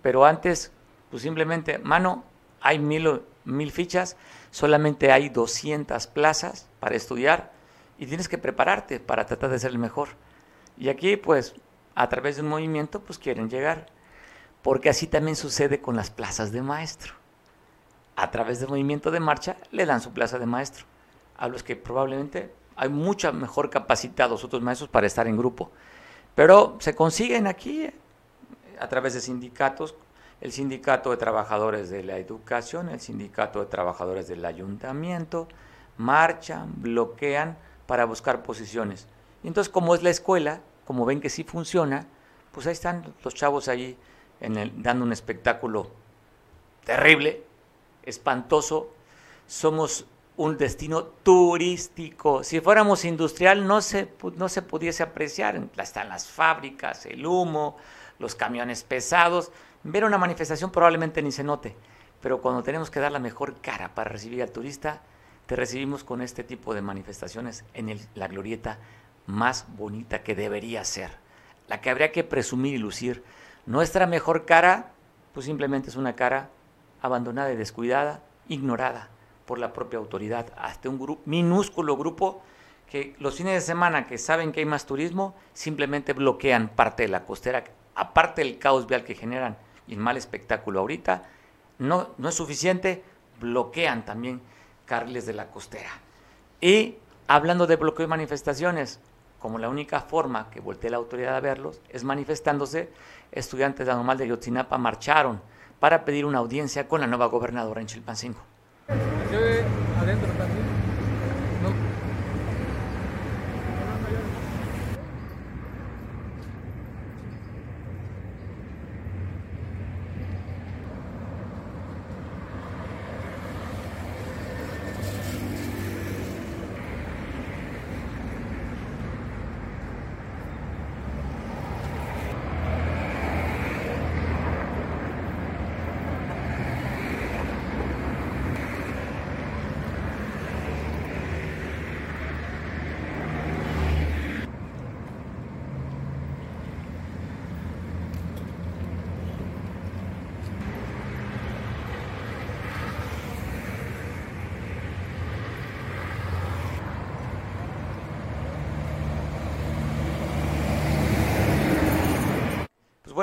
Pero antes, pues simplemente, mano, hay mil, mil fichas, solamente hay 200 plazas para estudiar y tienes que prepararte para tratar de ser el mejor. Y aquí, pues, a través de un movimiento, pues quieren llegar. Porque así también sucede con las plazas de maestro. A través del movimiento de marcha, le dan su plaza de maestro. A los que probablemente hay mucha mejor capacitados otros maestros para estar en grupo. Pero se consiguen aquí, eh, a través de sindicatos, el Sindicato de Trabajadores de la Educación, el Sindicato de Trabajadores del Ayuntamiento, marchan, bloquean para buscar posiciones. Y entonces, como es la escuela, como ven que sí funciona, pues ahí están los chavos ahí dando un espectáculo terrible, espantoso. Somos un destino turístico. Si fuéramos industrial no se, no se pudiese apreciar. Están las fábricas, el humo, los camiones pesados. Ver una manifestación probablemente ni se note, pero cuando tenemos que dar la mejor cara para recibir al turista, te recibimos con este tipo de manifestaciones en la glorieta más bonita que debería ser, la que habría que presumir y lucir. Nuestra mejor cara, pues simplemente es una cara abandonada y descuidada, ignorada por la propia autoridad, hasta un grupo, minúsculo grupo que los fines de semana que saben que hay más turismo, simplemente bloquean parte de la costera, aparte del caos vial que generan y el mal espectáculo ahorita, no, no es suficiente, bloquean también carriles de la costera. Y hablando de bloqueo y manifestaciones, como la única forma que voltee la autoridad a verlos es manifestándose, estudiantes de Anormal de Yotzinapa marcharon para pedir una audiencia con la nueva gobernadora en Chilpancingo. adentro también.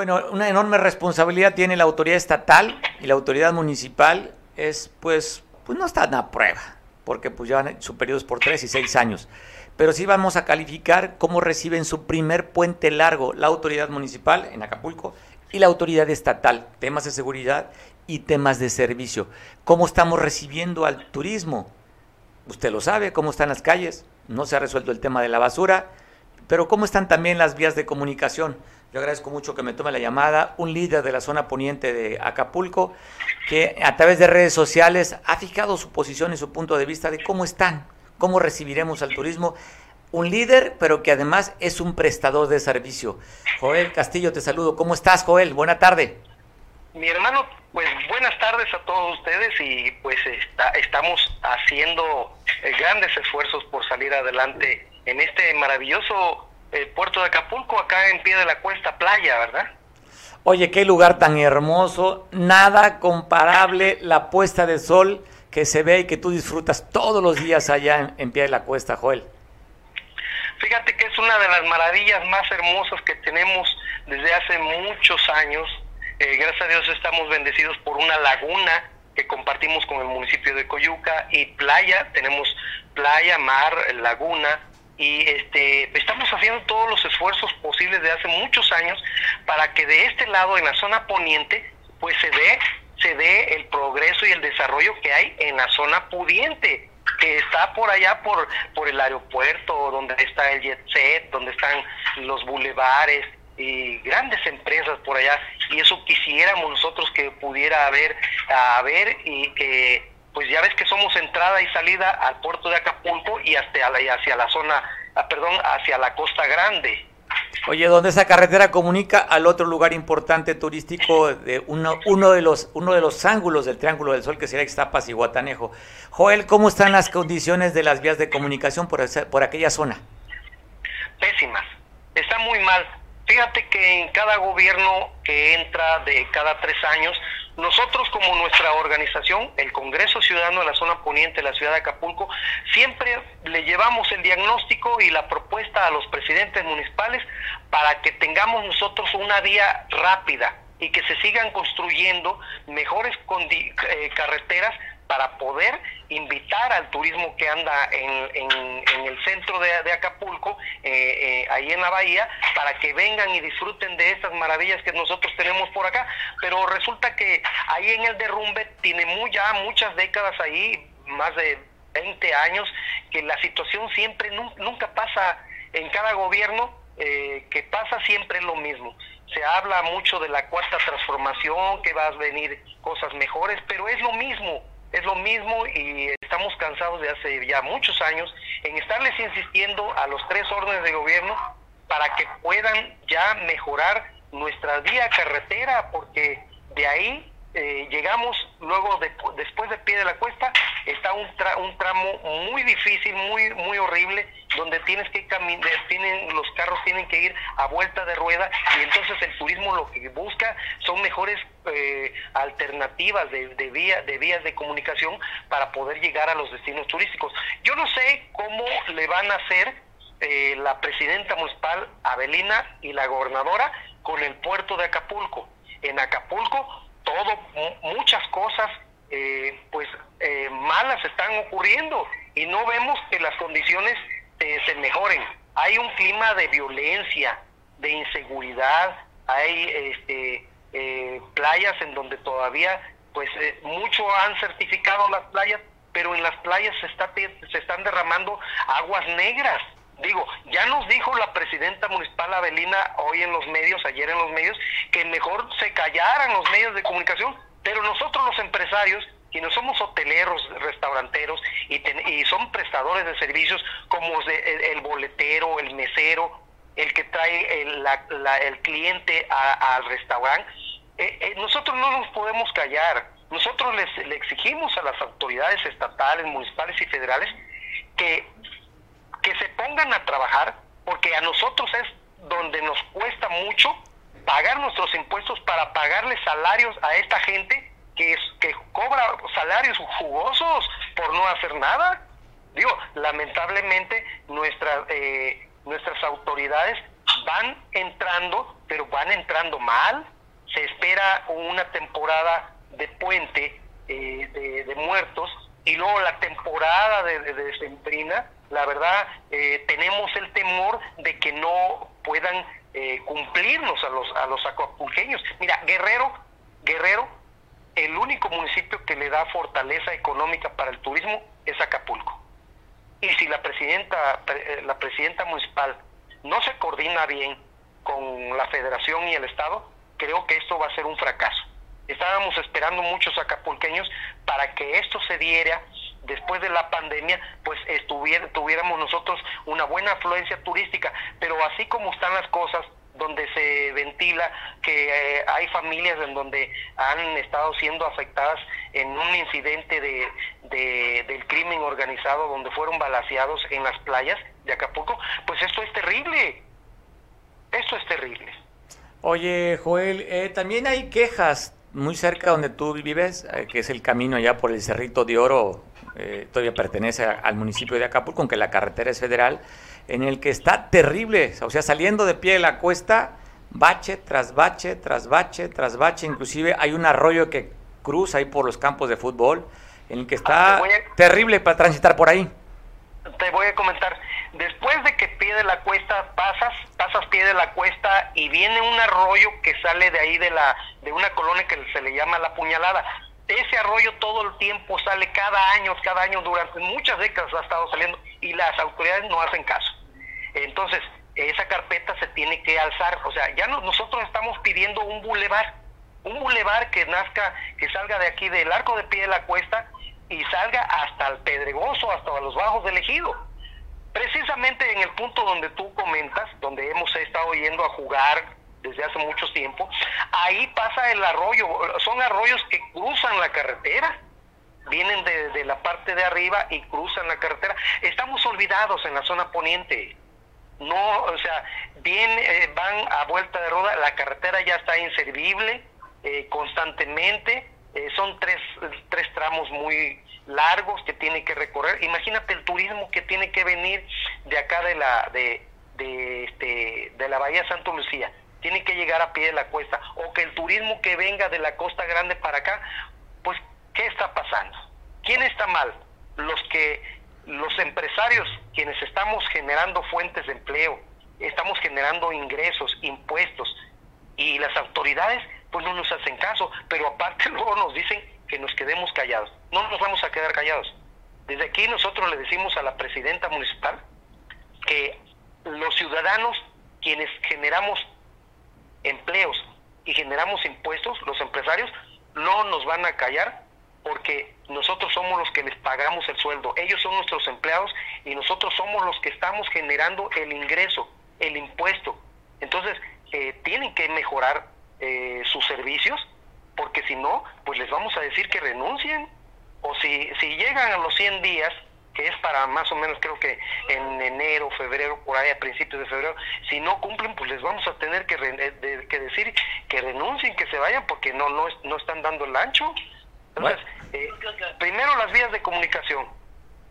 Bueno, una enorme responsabilidad tiene la autoridad estatal y la autoridad municipal es, pues, pues no están a prueba, porque pues llevan su periodos por tres y seis años. Pero sí vamos a calificar cómo reciben su primer puente largo la autoridad municipal en Acapulco y la autoridad estatal, temas de seguridad y temas de servicio. ¿Cómo estamos recibiendo al turismo? Usted lo sabe, cómo están las calles, no se ha resuelto el tema de la basura, pero cómo están también las vías de comunicación. Yo agradezco mucho que me tome la llamada un líder de la zona poniente de Acapulco que a través de redes sociales ha fijado su posición y su punto de vista de cómo están, cómo recibiremos al turismo. Un líder, pero que además es un prestador de servicio. Joel Castillo, te saludo. ¿Cómo estás, Joel? Buena tarde. Mi hermano, pues buenas tardes a todos ustedes y pues está, estamos haciendo eh, grandes esfuerzos por salir adelante en este maravilloso el puerto de Acapulco, acá en pie de la cuesta playa, ¿verdad? Oye, qué lugar tan hermoso, nada comparable la puesta de sol que se ve y que tú disfrutas todos los días allá en, pie de la cuesta, Joel. Fíjate que es una de las maravillas más hermosas que tenemos desde hace muchos años. Eh, gracias a Dios estamos bendecidos por una laguna que compartimos con el municipio de Coyuca y playa, tenemos playa, mar, laguna, y este, estamos haciendo todos los esfuerzos posibles de hace muchos años para que de este lado, en la zona poniente, pues se dé, se dé el progreso y el desarrollo que hay en la zona pudiente que está por allá por, por el aeropuerto, donde está el jet set, donde están los bulevares y grandes empresas por allá. Y eso quisiéramos nosotros que pudiera haber, haber y que pues ya ves que somos entrada y salida al puerto de Acapulco y hasta la, hacia la zona, ah, perdón, hacia la Costa Grande. Oye, ¿dónde esa carretera comunica al otro lugar importante turístico de uno, uno de los uno de los ángulos del Triángulo del Sol que sería Ixtapas y Guatanejo? Joel, ¿cómo están las condiciones de las vías de comunicación por, por aquella zona? Pésimas, está muy mal. Fíjate que en cada gobierno que entra de cada tres años nosotros como nuestra organización, el Congreso Ciudadano de la Zona Poniente de la Ciudad de Acapulco, siempre le llevamos el diagnóstico y la propuesta a los presidentes municipales para que tengamos nosotros una vía rápida y que se sigan construyendo mejores eh, carreteras para poder invitar al turismo que anda en, el centro de, Acapulco, eh, ahí en la bahía, para que vengan y disfruten de estas maravillas que nosotros tenemos por acá. Pero resulta que ahí en el derrumbe tiene muy, ya muchas décadas ahí, más de 20 años, que la situación siempre, nunca pasa en cada gobierno, que pasa siempre lo mismo se habla mucho de la cuarta transformación, que va a venir cosas mejores, pero es lo mismo, es lo mismo y estamos cansados de hace ya muchos años en estarles insistiendo a los tres órdenes de gobierno para que puedan ya mejorar nuestra vía carretera, porque de ahí eh, llegamos luego de, después de pie de la cuesta está un, un tramo muy difícil muy muy horrible donde tienes que caminar tienen los carros tienen que ir a vuelta de rueda y entonces el turismo lo que busca son mejores eh, alternativas de, de vía de vías de comunicación para poder llegar a los destinos turísticos. Yo no sé cómo le van a hacer eh, la presidenta municipal Avelina y la gobernadora con el puerto de Acapulco. En Acapulco todo, muchas cosas eh, pues eh, malas están ocurriendo y no vemos que las condiciones eh, se mejoren. Hay un clima de violencia, de inseguridad, hay este, playas en donde todavía pues mucho han certificado las playas, pero en las playas se, está, se están derramando aguas negras Digo, ya nos dijo la presidenta municipal Avelina hoy en los medios, ayer en los medios, que mejor se callaran los medios de comunicación, pero nosotros los empresarios, quienes somos hoteleros, restauranteros y, y son prestadores de servicios como el, boletero, el mesero, el que trae el, el cliente al restaurante, eh, eh, nosotros no nos podemos callar. Nosotros les, le exigimos a las autoridades estatales, municipales y federales que que se pongan a trabajar, porque a nosotros es donde nos cuesta mucho pagar nuestros impuestos para pagarle salarios a esta gente que, es, que cobra salarios jugosos por no hacer nada. Digo, lamentablemente nuestras eh, nuestras autoridades van entrando, pero van entrando mal. Se espera una temporada de puente eh, de, muertos y luego la temporada de, de, de la verdad eh, tenemos el temor de que no puedan eh, cumplirnos a los a los acapulqueños. Mira, Guerrero, Guerrero, el único municipio que le da fortaleza económica para el turismo es Acapulco. Y si la presidenta eh, la presidenta municipal no se coordina bien con la Federación y el Estado, creo que esto va a ser un fracaso. Estábamos esperando muchos acapulqueños para que esto se diera después de la pandemia, pues tuviéramos nosotros una buena afluencia turística, pero así como están las cosas, donde se ventila que eh, hay familias en donde han estado siendo afectadas en un incidente de, del crimen organizado donde fueron balaseados en las playas de Acapulco, pues esto es terrible, esto es terrible. Oye, Joel, eh, también hay quejas muy cerca donde tú vives, eh, que es el camino allá por el Cerrito de Oro, eh, todavía pertenece al municipio de Acapulco, aunque la carretera es federal, en el que está terrible, o sea, saliendo de pie de la cuesta, bache tras bache, tras bache, tras bache, inclusive hay un arroyo que cruza ahí por los campos de fútbol, en el que está ah, terrible para transitar por ahí. Te voy a comentar, después de que pie de la cuesta pasas, pasas pie de la cuesta y viene un arroyo que sale de ahí de la de una colonia que se le llama la puñalada. Ese arroyo todo el tiempo sale cada año, cada año durante muchas décadas ha estado saliendo y las autoridades no hacen caso. Entonces, esa carpeta se tiene que alzar, o sea, ya nosotros estamos pidiendo un bulevar, un bulevar que nazca, que salga de aquí del arco de pie de la cuesta y salga hasta el Pedregoso, hasta los bajos del ejido Precisamente en el punto donde tú comentas, donde hemos estado yendo a jugar desde hace mucho tiempo, ahí pasa el arroyo, son arroyos que cruzan la carretera, vienen de, la parte de arriba y cruzan la carretera. Estamos olvidados en la zona poniente. No, o sea, bien, eh, van a vuelta de roda, la carretera ya está inservible eh, constantemente, eh, son tres, tres tramos muy largos que tiene que recorrer. Imagínate el turismo que tiene que venir de acá de la de, de, este, de la Bahía Santo Lucía. Tiene que llegar a pie de la cuesta. O que el turismo que venga de la Costa Grande para acá, pues, ¿qué está pasando? ¿Quién está mal? los que los empresarios quienes estamos generando fuentes de empleo, estamos generando ingresos, impuestos y las autoridades pues no nos hacen caso, pero aparte luego nos dicen que nos quedemos callados. No nos vamos a quedar callados. Desde aquí nosotros le decimos a la presidenta municipal que los ciudadanos quienes generamos empleos y generamos impuestos, los empresarios, no nos van a callar porque nosotros somos los que les pagamos el sueldo, ellos son nuestros empleados y nosotros somos los que estamos generando el ingreso, el impuesto. Entonces, eh, tienen que mejorar eh, sus servicios, porque si no, pues les vamos a decir que renuncien. O si, si llegan a los 100 días, que es para más o menos creo que en enero, febrero, por ahí a principios de febrero, si no cumplen, pues les vamos a tener que, eh, que decir que renuncien, que se vayan, porque no, no, no están dando el ancho. Entonces, eh, primero las vías de comunicación,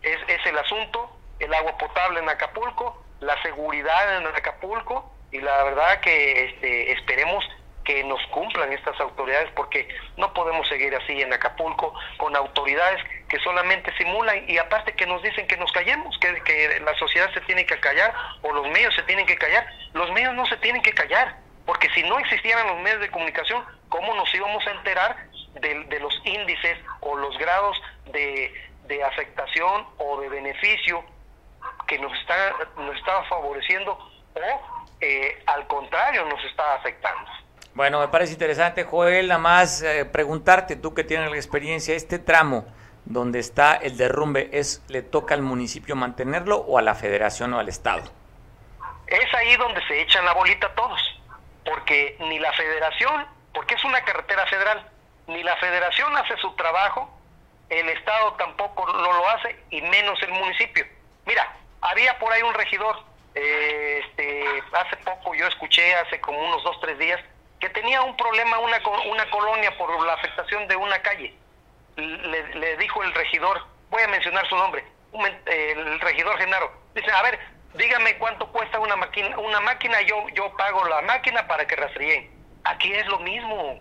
es, es el asunto, el agua potable en Acapulco, la seguridad en Acapulco, y la verdad que este, esperemos que nos cumplan estas autoridades porque no podemos seguir así en Acapulco con autoridades que solamente simulan y aparte que nos dicen que nos callemos, que, la sociedad se tiene que callar o los medios se tienen que callar. Los medios no se tienen que callar porque si no existieran los medios de comunicación, ¿cómo nos íbamos a enterar de, los índices o los grados de, afectación o de beneficio que nos está nos estaba favoreciendo o eh, al contrario nos está afectando. Bueno, me parece interesante, Joel, nada más eh, preguntarte, tú que tienes la experiencia, este tramo donde está el derrumbe, ¿es le toca al municipio mantenerlo o a la federación o al estado? Es ahí donde se echan la bolita todos, porque ni la federación, porque es una carretera federal, ni la federación hace su trabajo, el estado tampoco no lo hace y menos el municipio. Mira, había por ahí un regidor, eh, este, hace poco yo escuché, hace como unos dos, tres días, que tenía un problema una, una colonia por la afectación de una calle. Le, le dijo el regidor, voy a mencionar su nombre, el regidor Genaro, dice, a ver, dígame cuánto cuesta una máquina, una máquina, yo, yo pago la máquina para que rastreen. Aquí es lo mismo.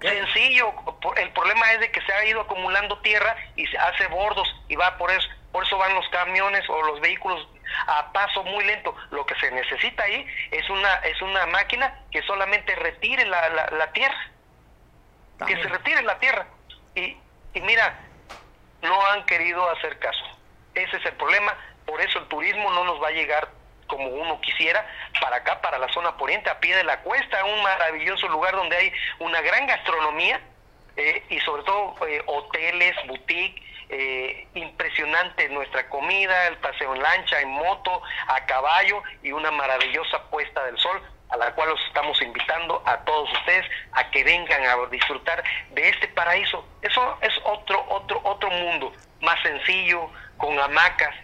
Sencillo, el problema es de que se ha ido acumulando tierra y se hace bordos y va por eso, por eso van los camiones o los vehículos a paso muy lento. Lo que se necesita ahí es una, es una máquina que solamente retire la, la, tierra. Que se retire la tierra. Y, y mira, no han querido hacer caso. Ese es el problema. Por eso el turismo no nos va a llegar como uno quisiera para acá, para la zona poniente, a pie de la cuesta, un maravilloso lugar donde hay una gran gastronomía eh, y sobre todo eh, hoteles, boutique, eh, impresionante nuestra comida, el paseo en lancha, en moto, a caballo y una maravillosa puesta del sol a la cual los estamos invitando a todos ustedes a que vengan a disfrutar de este paraíso. Eso es otro otro otro mundo, más sencillo, con hamacas.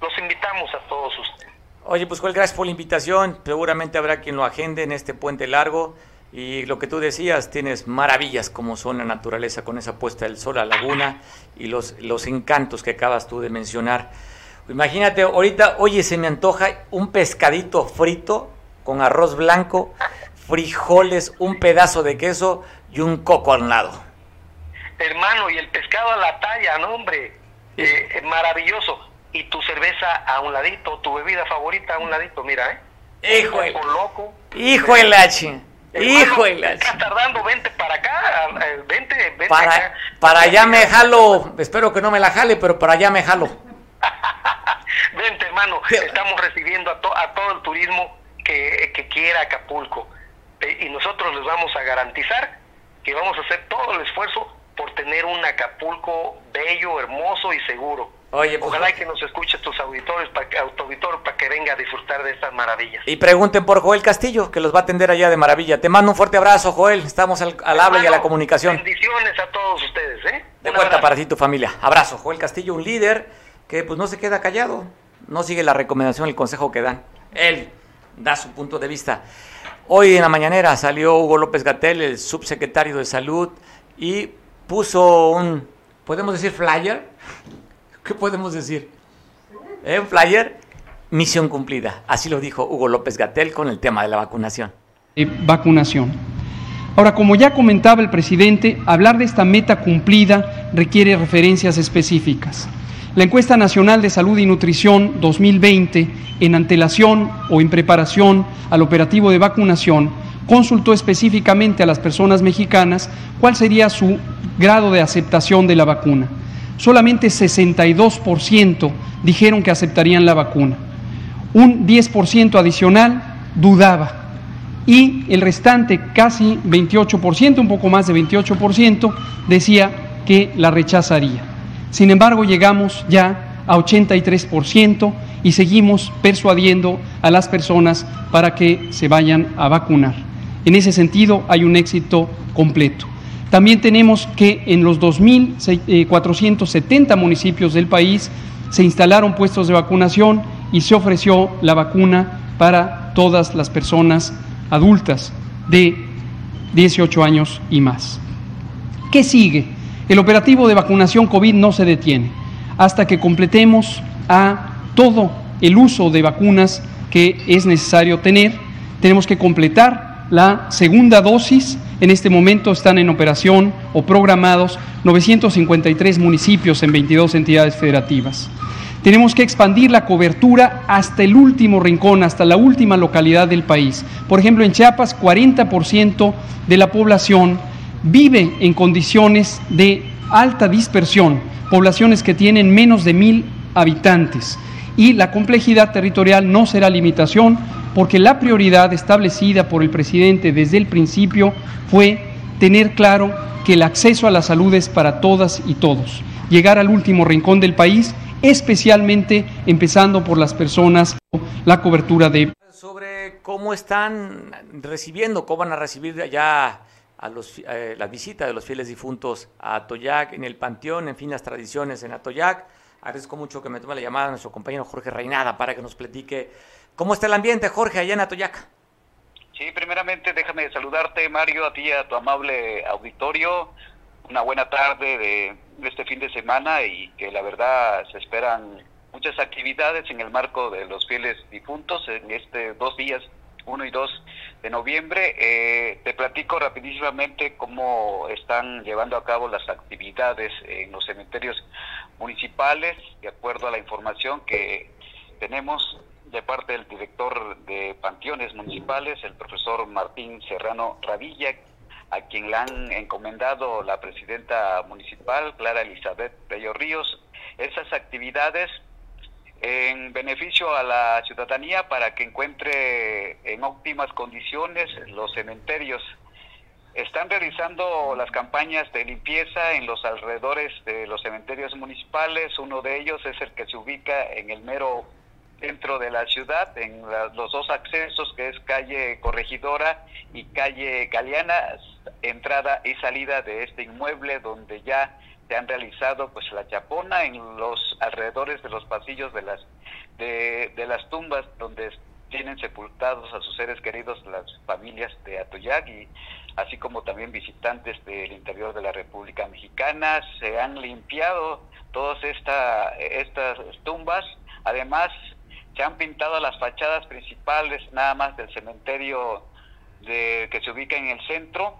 Los invitamos a todos ustedes. Oye, pues Joel, gracias por la invitación. Seguramente habrá quien lo agende en este puente largo. Y lo que tú decías, tienes maravillas como son la naturaleza con esa puesta del sol, la laguna y los, los encantos que acabas tú de mencionar. Imagínate, ahorita, oye, se me antoja un pescadito frito con arroz blanco, frijoles, un pedazo de queso y un coco al lado. Hermano, y el pescado a la talla, ¿no, hombre? Eh, maravilloso. Y tu cerveza a un ladito, tu bebida favorita a un ladito, mira, ¿eh? Hijo loco. Hijo de la La Estás tardando, vente para acá, eh, vente, vente para, acá. Para allá me jalo, espero que no me la jale, pero para allá me jalo. vente, hermano, estamos recibiendo a, a todo el turismo que, que quiera Acapulco. Eh, y nosotros les vamos a garantizar que vamos a hacer todo el esfuerzo por tener un Acapulco bello, hermoso y seguro. Oye, pues, Ojalá que nos escuchen tus auditores, para que, para que venga a disfrutar de estas maravillas. Y pregunten por Joel Castillo, que los va a atender allá de maravilla. Te mando un fuerte abrazo, Joel. Estamos al, al habla y a la comunicación. Bendiciones a todos ustedes, ¿eh? De vuelta para ti tu familia. Abrazo, Joel Castillo, un líder que pues no se queda callado, no sigue la recomendación, el consejo que dan. Él da su punto de vista. Hoy en la mañanera salió Hugo López Gatel, el subsecretario de Salud, y puso un, podemos decir flyer, ¿Qué podemos decir? ¿Eh? Un flyer, misión cumplida. Así lo dijo Hugo López Gatel con el tema de la vacunación. vacunación. Ahora, como ya comentaba el presidente, hablar de esta meta cumplida requiere referencias específicas. La encuesta nacional de salud y nutrición 2020, en antelación o en preparación al operativo de vacunación, consultó específicamente a las personas mexicanas cuál sería su grado de aceptación de la vacuna. Solamente 62% dijeron que aceptarían la vacuna. Un 10% adicional dudaba y el restante, casi 28%, un poco más de 28%, decía que la rechazaría. Sin embargo, llegamos ya a 83% y seguimos persuadiendo a las personas para que se vayan a vacunar. En ese sentido, hay un éxito completo. También tenemos que en los 2.470 eh, municipios del país se instalaron puestos de vacunación y se ofreció la vacuna para todas las personas adultas de 18 años y más. ¿Qué sigue? El operativo de vacunación COVID no se detiene hasta que completemos a todo el uso de vacunas que es necesario tener. Tenemos que completar la segunda dosis. En este momento están en operación o programados 953 municipios en 22 entidades federativas. Tenemos que expandir la cobertura hasta el último rincón, hasta la última localidad del país. Por ejemplo, en Chiapas, 40% de la población vive en condiciones de alta dispersión, poblaciones que tienen menos de mil habitantes. Y la complejidad territorial no será limitación porque la prioridad establecida por el presidente desde el principio fue tener claro que el acceso a la salud es para todas y todos. Llegar al último rincón del país, especialmente empezando por las personas, la cobertura de... Sobre cómo están recibiendo, cómo van a recibir allá a los, eh, la visita de los fieles difuntos a Atoyac, en el panteón, en fin, las tradiciones en Atoyac. Agradezco mucho que me tome la llamada nuestro compañero Jorge Reinada para que nos platique cómo está el ambiente, Jorge, allá en Atoyac. Sí, primeramente déjame saludarte, Mario, a ti y a tu amable auditorio. Una buena tarde de, este fin de semana y que la verdad se esperan muchas actividades en el marco de los fieles difuntos en este dos días 1 y 2 de noviembre. Eh, te platico rapidísimamente cómo están llevando a cabo las actividades en los cementerios municipales, de acuerdo a la información que tenemos de parte del director de Panteones Municipales, el profesor Martín Serrano Radilla, a quien le han encomendado la presidenta municipal, Clara Elizabeth Bello Ríos. Esas actividades en beneficio a la ciudadanía para que encuentre en óptimas condiciones los cementerios. Están realizando las campañas de limpieza en los alrededores de los cementerios municipales. Uno de ellos es el que se ubica en el mero centro de la ciudad, en los dos accesos que es calle Corregidora y calle Galeana, entrada y salida de este inmueble donde ya se han realizado pues la chapona en los alrededores de los pasillos de las de, las tumbas donde tienen sepultados a sus seres queridos las familias de Atoyac así como también visitantes del interior de la República Mexicana. Se han limpiado todas esta, estas tumbas. Además se han pintado las fachadas principales nada más del cementerio de, que se ubica en el centro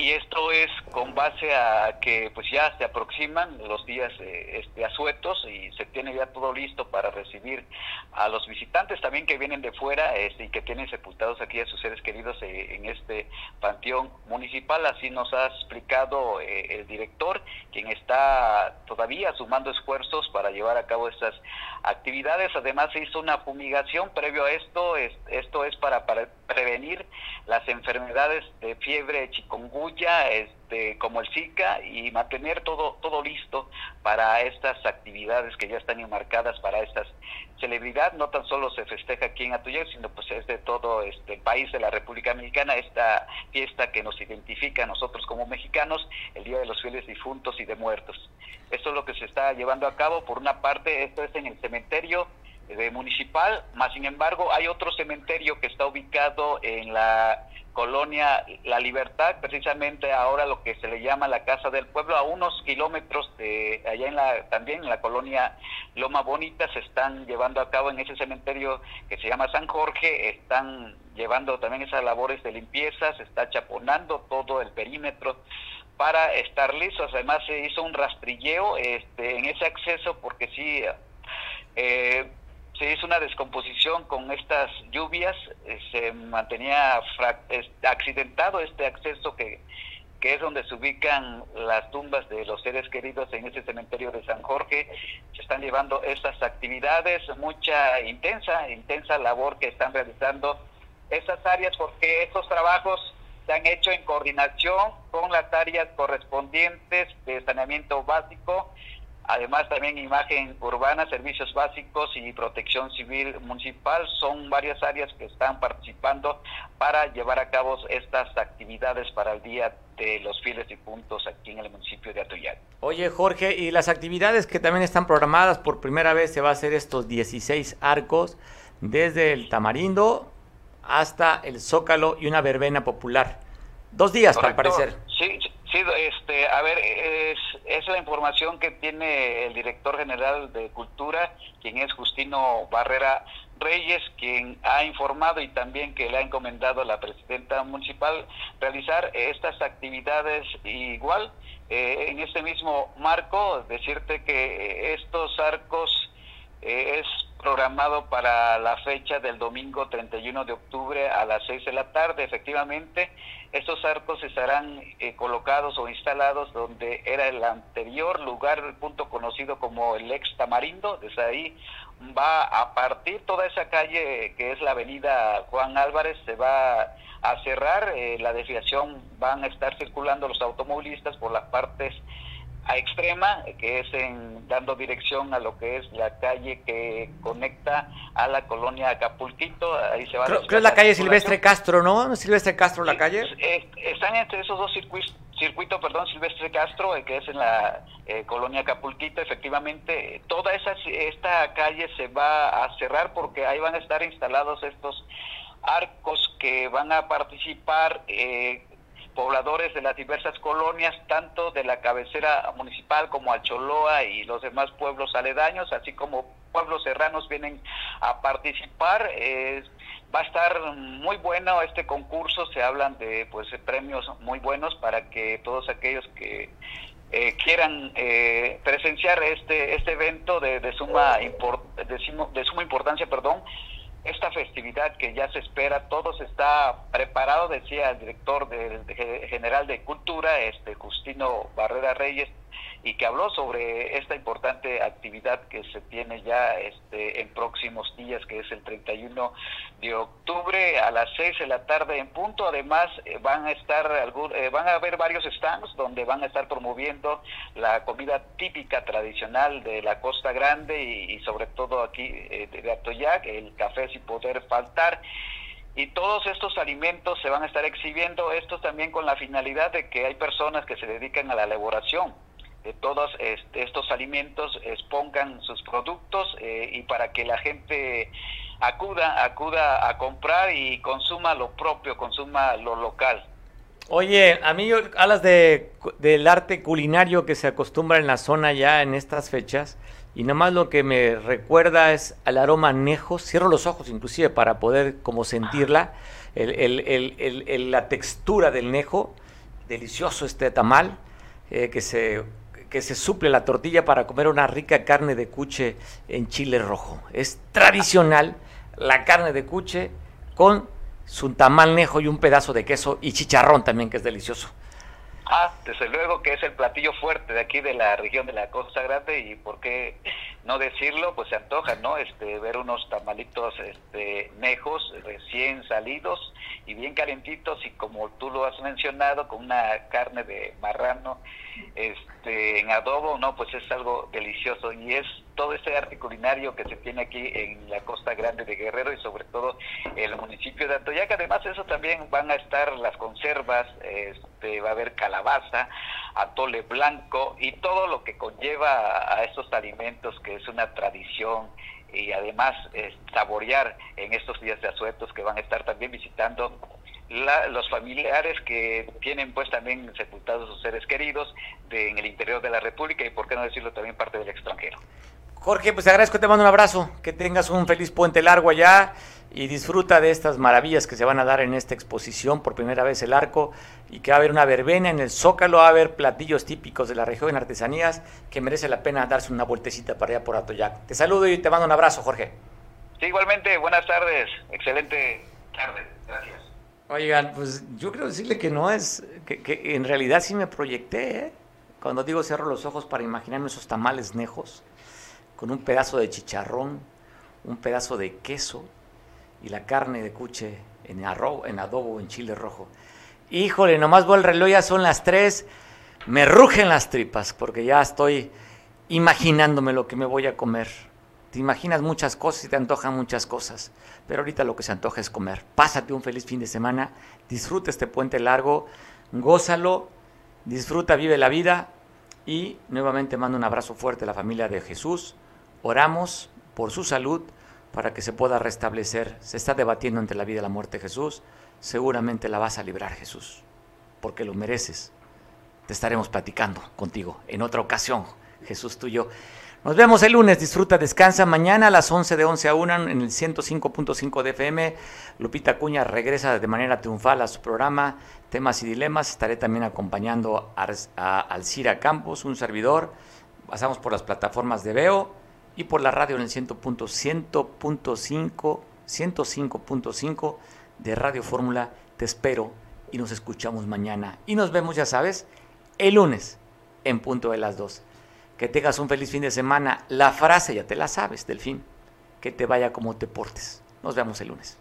y esto es con base a que pues ya se aproximan los días eh, este, asuetos y se tiene ya todo listo para recibir a los visitantes también que vienen de fuera este, y que tienen sepultados aquí a sus seres queridos eh, en este panteón municipal. Así nos ha explicado eh, el director, quien está todavía sumando esfuerzos para llevar a cabo estas actividades. Además se hizo una fumigación previo a esto. esto es para, para prevenir las enfermedades de fiebre chikungunya este, como el Zika, y mantener todo, todo listo para estas actividades que ya están enmarcadas para estas celebridad. No tan solo se festeja aquí en Atoyac, sino pues es de todo este, el país de la República Mexicana, esta fiesta que nos identifica a nosotros como mexicanos, el Día de los Fieles Difuntos y de Muertos. Esto es lo que se está llevando a cabo. Por una parte, esto es en el cementerio de municipal, más sin embargo hay otro cementerio que está ubicado en la colonia La Libertad, precisamente ahora lo que se le llama la Casa del Pueblo, a unos kilómetros de allá en la también en la colonia Loma Bonita se están llevando a cabo en ese cementerio que se llama San Jorge, están llevando también esas labores de limpieza, se está chaponando todo el perímetro para estar listos. Además se hizo un rastrilleo este, en ese acceso porque sí eh, se hizo una descomposición con estas lluvias, eh, se mantenía accidentado este acceso que, que es donde se ubican las tumbas de los seres queridos en ese cementerio de San Jorge. Se están llevando estas actividades, mucha intensa, intensa labor que están realizando estas áreas porque estos trabajos se han hecho en coordinación con las áreas correspondientes de saneamiento básico, además también imagen urbana, servicios básicos y protección civil municipal. Son varias áreas que están participando para llevar a cabo estas actividades para el Día de los Fieles y Puntos aquí en el municipio de Atoyac. Oye Jorge, y las actividades que también están programadas, por primera vez se va a hacer estos 16 arcos desde el Tamarindo hasta el Zócalo y una verbena popular. Dos días, al parecer. Sí, sí, este, a ver, es, es la información que tiene el director general de Cultura, quien es Justino Barrera Reyes, quien ha informado y también que le ha encomendado a la presidenta municipal realizar estas actividades igual. Eh, en este mismo marco, decirte que estos arcos eh, es programado para la fecha del domingo 31 de octubre a las 6 de la tarde. Efectivamente, estos arcos estarán eh, colocados o instalados donde era el anterior lugar, el punto conocido como el ex Tamarindo. Desde ahí va a partir toda esa calle que es la avenida Juan Álvarez, se va a cerrar. Eh, la desviación van a estar circulando los automovilistas por las partes a extrema, que es en dando dirección a lo que es la calle que conecta a la colonia Acapulquito. Ahí se va creo, que es la calle Silvestre Castro, ¿no? Silvestre Castro la calle. están entre esos dos circuitos circuito, perdón, Silvestre Castro, eh, que es en la eh, colonia Acapulquito, efectivamente, toda esa esta calle se va a cerrar porque ahí van a estar instalados estos arcos que van a participar eh, pobladores de las diversas colonias, tanto de la cabecera municipal como Alcholoa y los demás pueblos aledaños, así como pueblos serranos vienen a participar. va a estar muy bueno este concurso, se hablan de pues premios muy buenos para que todos aquellos que eh, quieran eh, presenciar este este evento de, de suma de suma importancia, perdón, esta festividad que ya se espera, todo se está preparado, decía el director general de Cultura, este Justino Barrera Reyes, y que habló sobre esta importante actividad que se tiene ya este, en próximos días, que es el 31 de octubre a las 6 de la tarde en punto. Además, eh, van a estar algún, eh, van a haber varios stands donde van a estar promoviendo la comida típica tradicional de la Costa Grande y, sobre todo aquí eh, de Atoyac, el café sin poder faltar y todos estos alimentos se van a estar exhibiendo, esto también con la finalidad de que hay personas que se dedican a la elaboración de todos estos alimentos expongan sus productos eh, y para que la gente acuda acuda a comprar y consuma lo propio consuma lo local. Oye, a mí hablas de, del arte culinario que se acostumbra en la zona ya en estas fechas y nomás lo que me recuerda es al aroma anejo, cierro los ojos inclusive para poder como sentirla, el, el, el, la textura del nejo, delicioso este tamal, eh, que se que se suple la tortilla para comer una rica carne de cuche en chile rojo. Es tradicional la carne de cuche con su tamal nejo y un pedazo de queso y chicharrón también, que es delicioso. Ah, desde luego que es el platillo fuerte de aquí de la región de la Costa Grande y por qué no decirlo, pues se antoja, ¿no? Este ver unos tamalitos este nejos recién salidos y bien calentitos y como tú lo has mencionado con una carne de marrano este en adobo, no, pues es algo delicioso y es todo ese arte culinario que se tiene aquí en la Costa Grande de Guerrero y sobre todo el municipio de Atoyac. Además, eso también van a estar las conservas, este, va a haber calabaza, atole blanco y todo lo que conlleva a estos alimentos que es una tradición y además saborear en estos días de asuetos que van a estar también visitando los familiares que tienen pues también sepultados sus seres queridos en el interior de la República y por qué no decirlo también parte del extranjero. Jorge, pues te agradezco, te mando un abrazo, que tengas un feliz puente largo allá y disfruta de estas maravillas que se van a dar en esta exposición por primera vez el arco y que va a haber una verbena en el Zócalo, va a haber platillos típicos de la región en artesanías que merece la pena darse una vueltecita para allá por Atoyac. Te saludo y te mando un abrazo, Jorge. Sí, igualmente, buenas tardes, excelente tarde, gracias. Oigan, pues yo quiero decirle que no es, que, en realidad sí me proyecté, ¿eh? Cuando digo cierro los ojos para imaginarme esos tamales nejos, con un pedazo de chicharrón, un pedazo de queso y la carne de cuche en, arroz, en adobo, en chile rojo. Híjole, nomás voy el reloj, ya son las tres, me rugen las tripas porque ya estoy imaginándome lo que me voy a comer. Te imaginas muchas cosas y te antojan muchas cosas, pero ahorita lo que se antoja es comer. Pásate un feliz fin de semana, disfruta este puente largo, gózalo, disfruta, vive la vida y nuevamente mando un abrazo fuerte a la familia de Jesús. Oramos por su salud para que se pueda restablecer. Se está debatiendo entre la vida y la muerte Jesús. Seguramente la vas a librar Jesús, porque lo mereces. Te estaremos platicando contigo en otra ocasión, Jesús tuyo. Nos vemos el lunes, disfruta, descansa. Mañana a las 11 de 11 a 1 en el 105.5 de FM. Lupita Cuña regresa de manera triunfal a su programa Temas y Dilemas. Estaré también acompañando a, a Alcira Campos, un servidor. Pasamos por las plataformas de Veo y por la radio en el 100.5 105.5 de Radio Fórmula. Te espero y nos escuchamos mañana. Y nos vemos, ya sabes, el lunes en punto de las 2. Que tengas un feliz fin de semana. La frase ya te la sabes del fin. Que te vaya como te portes. Nos vemos el lunes.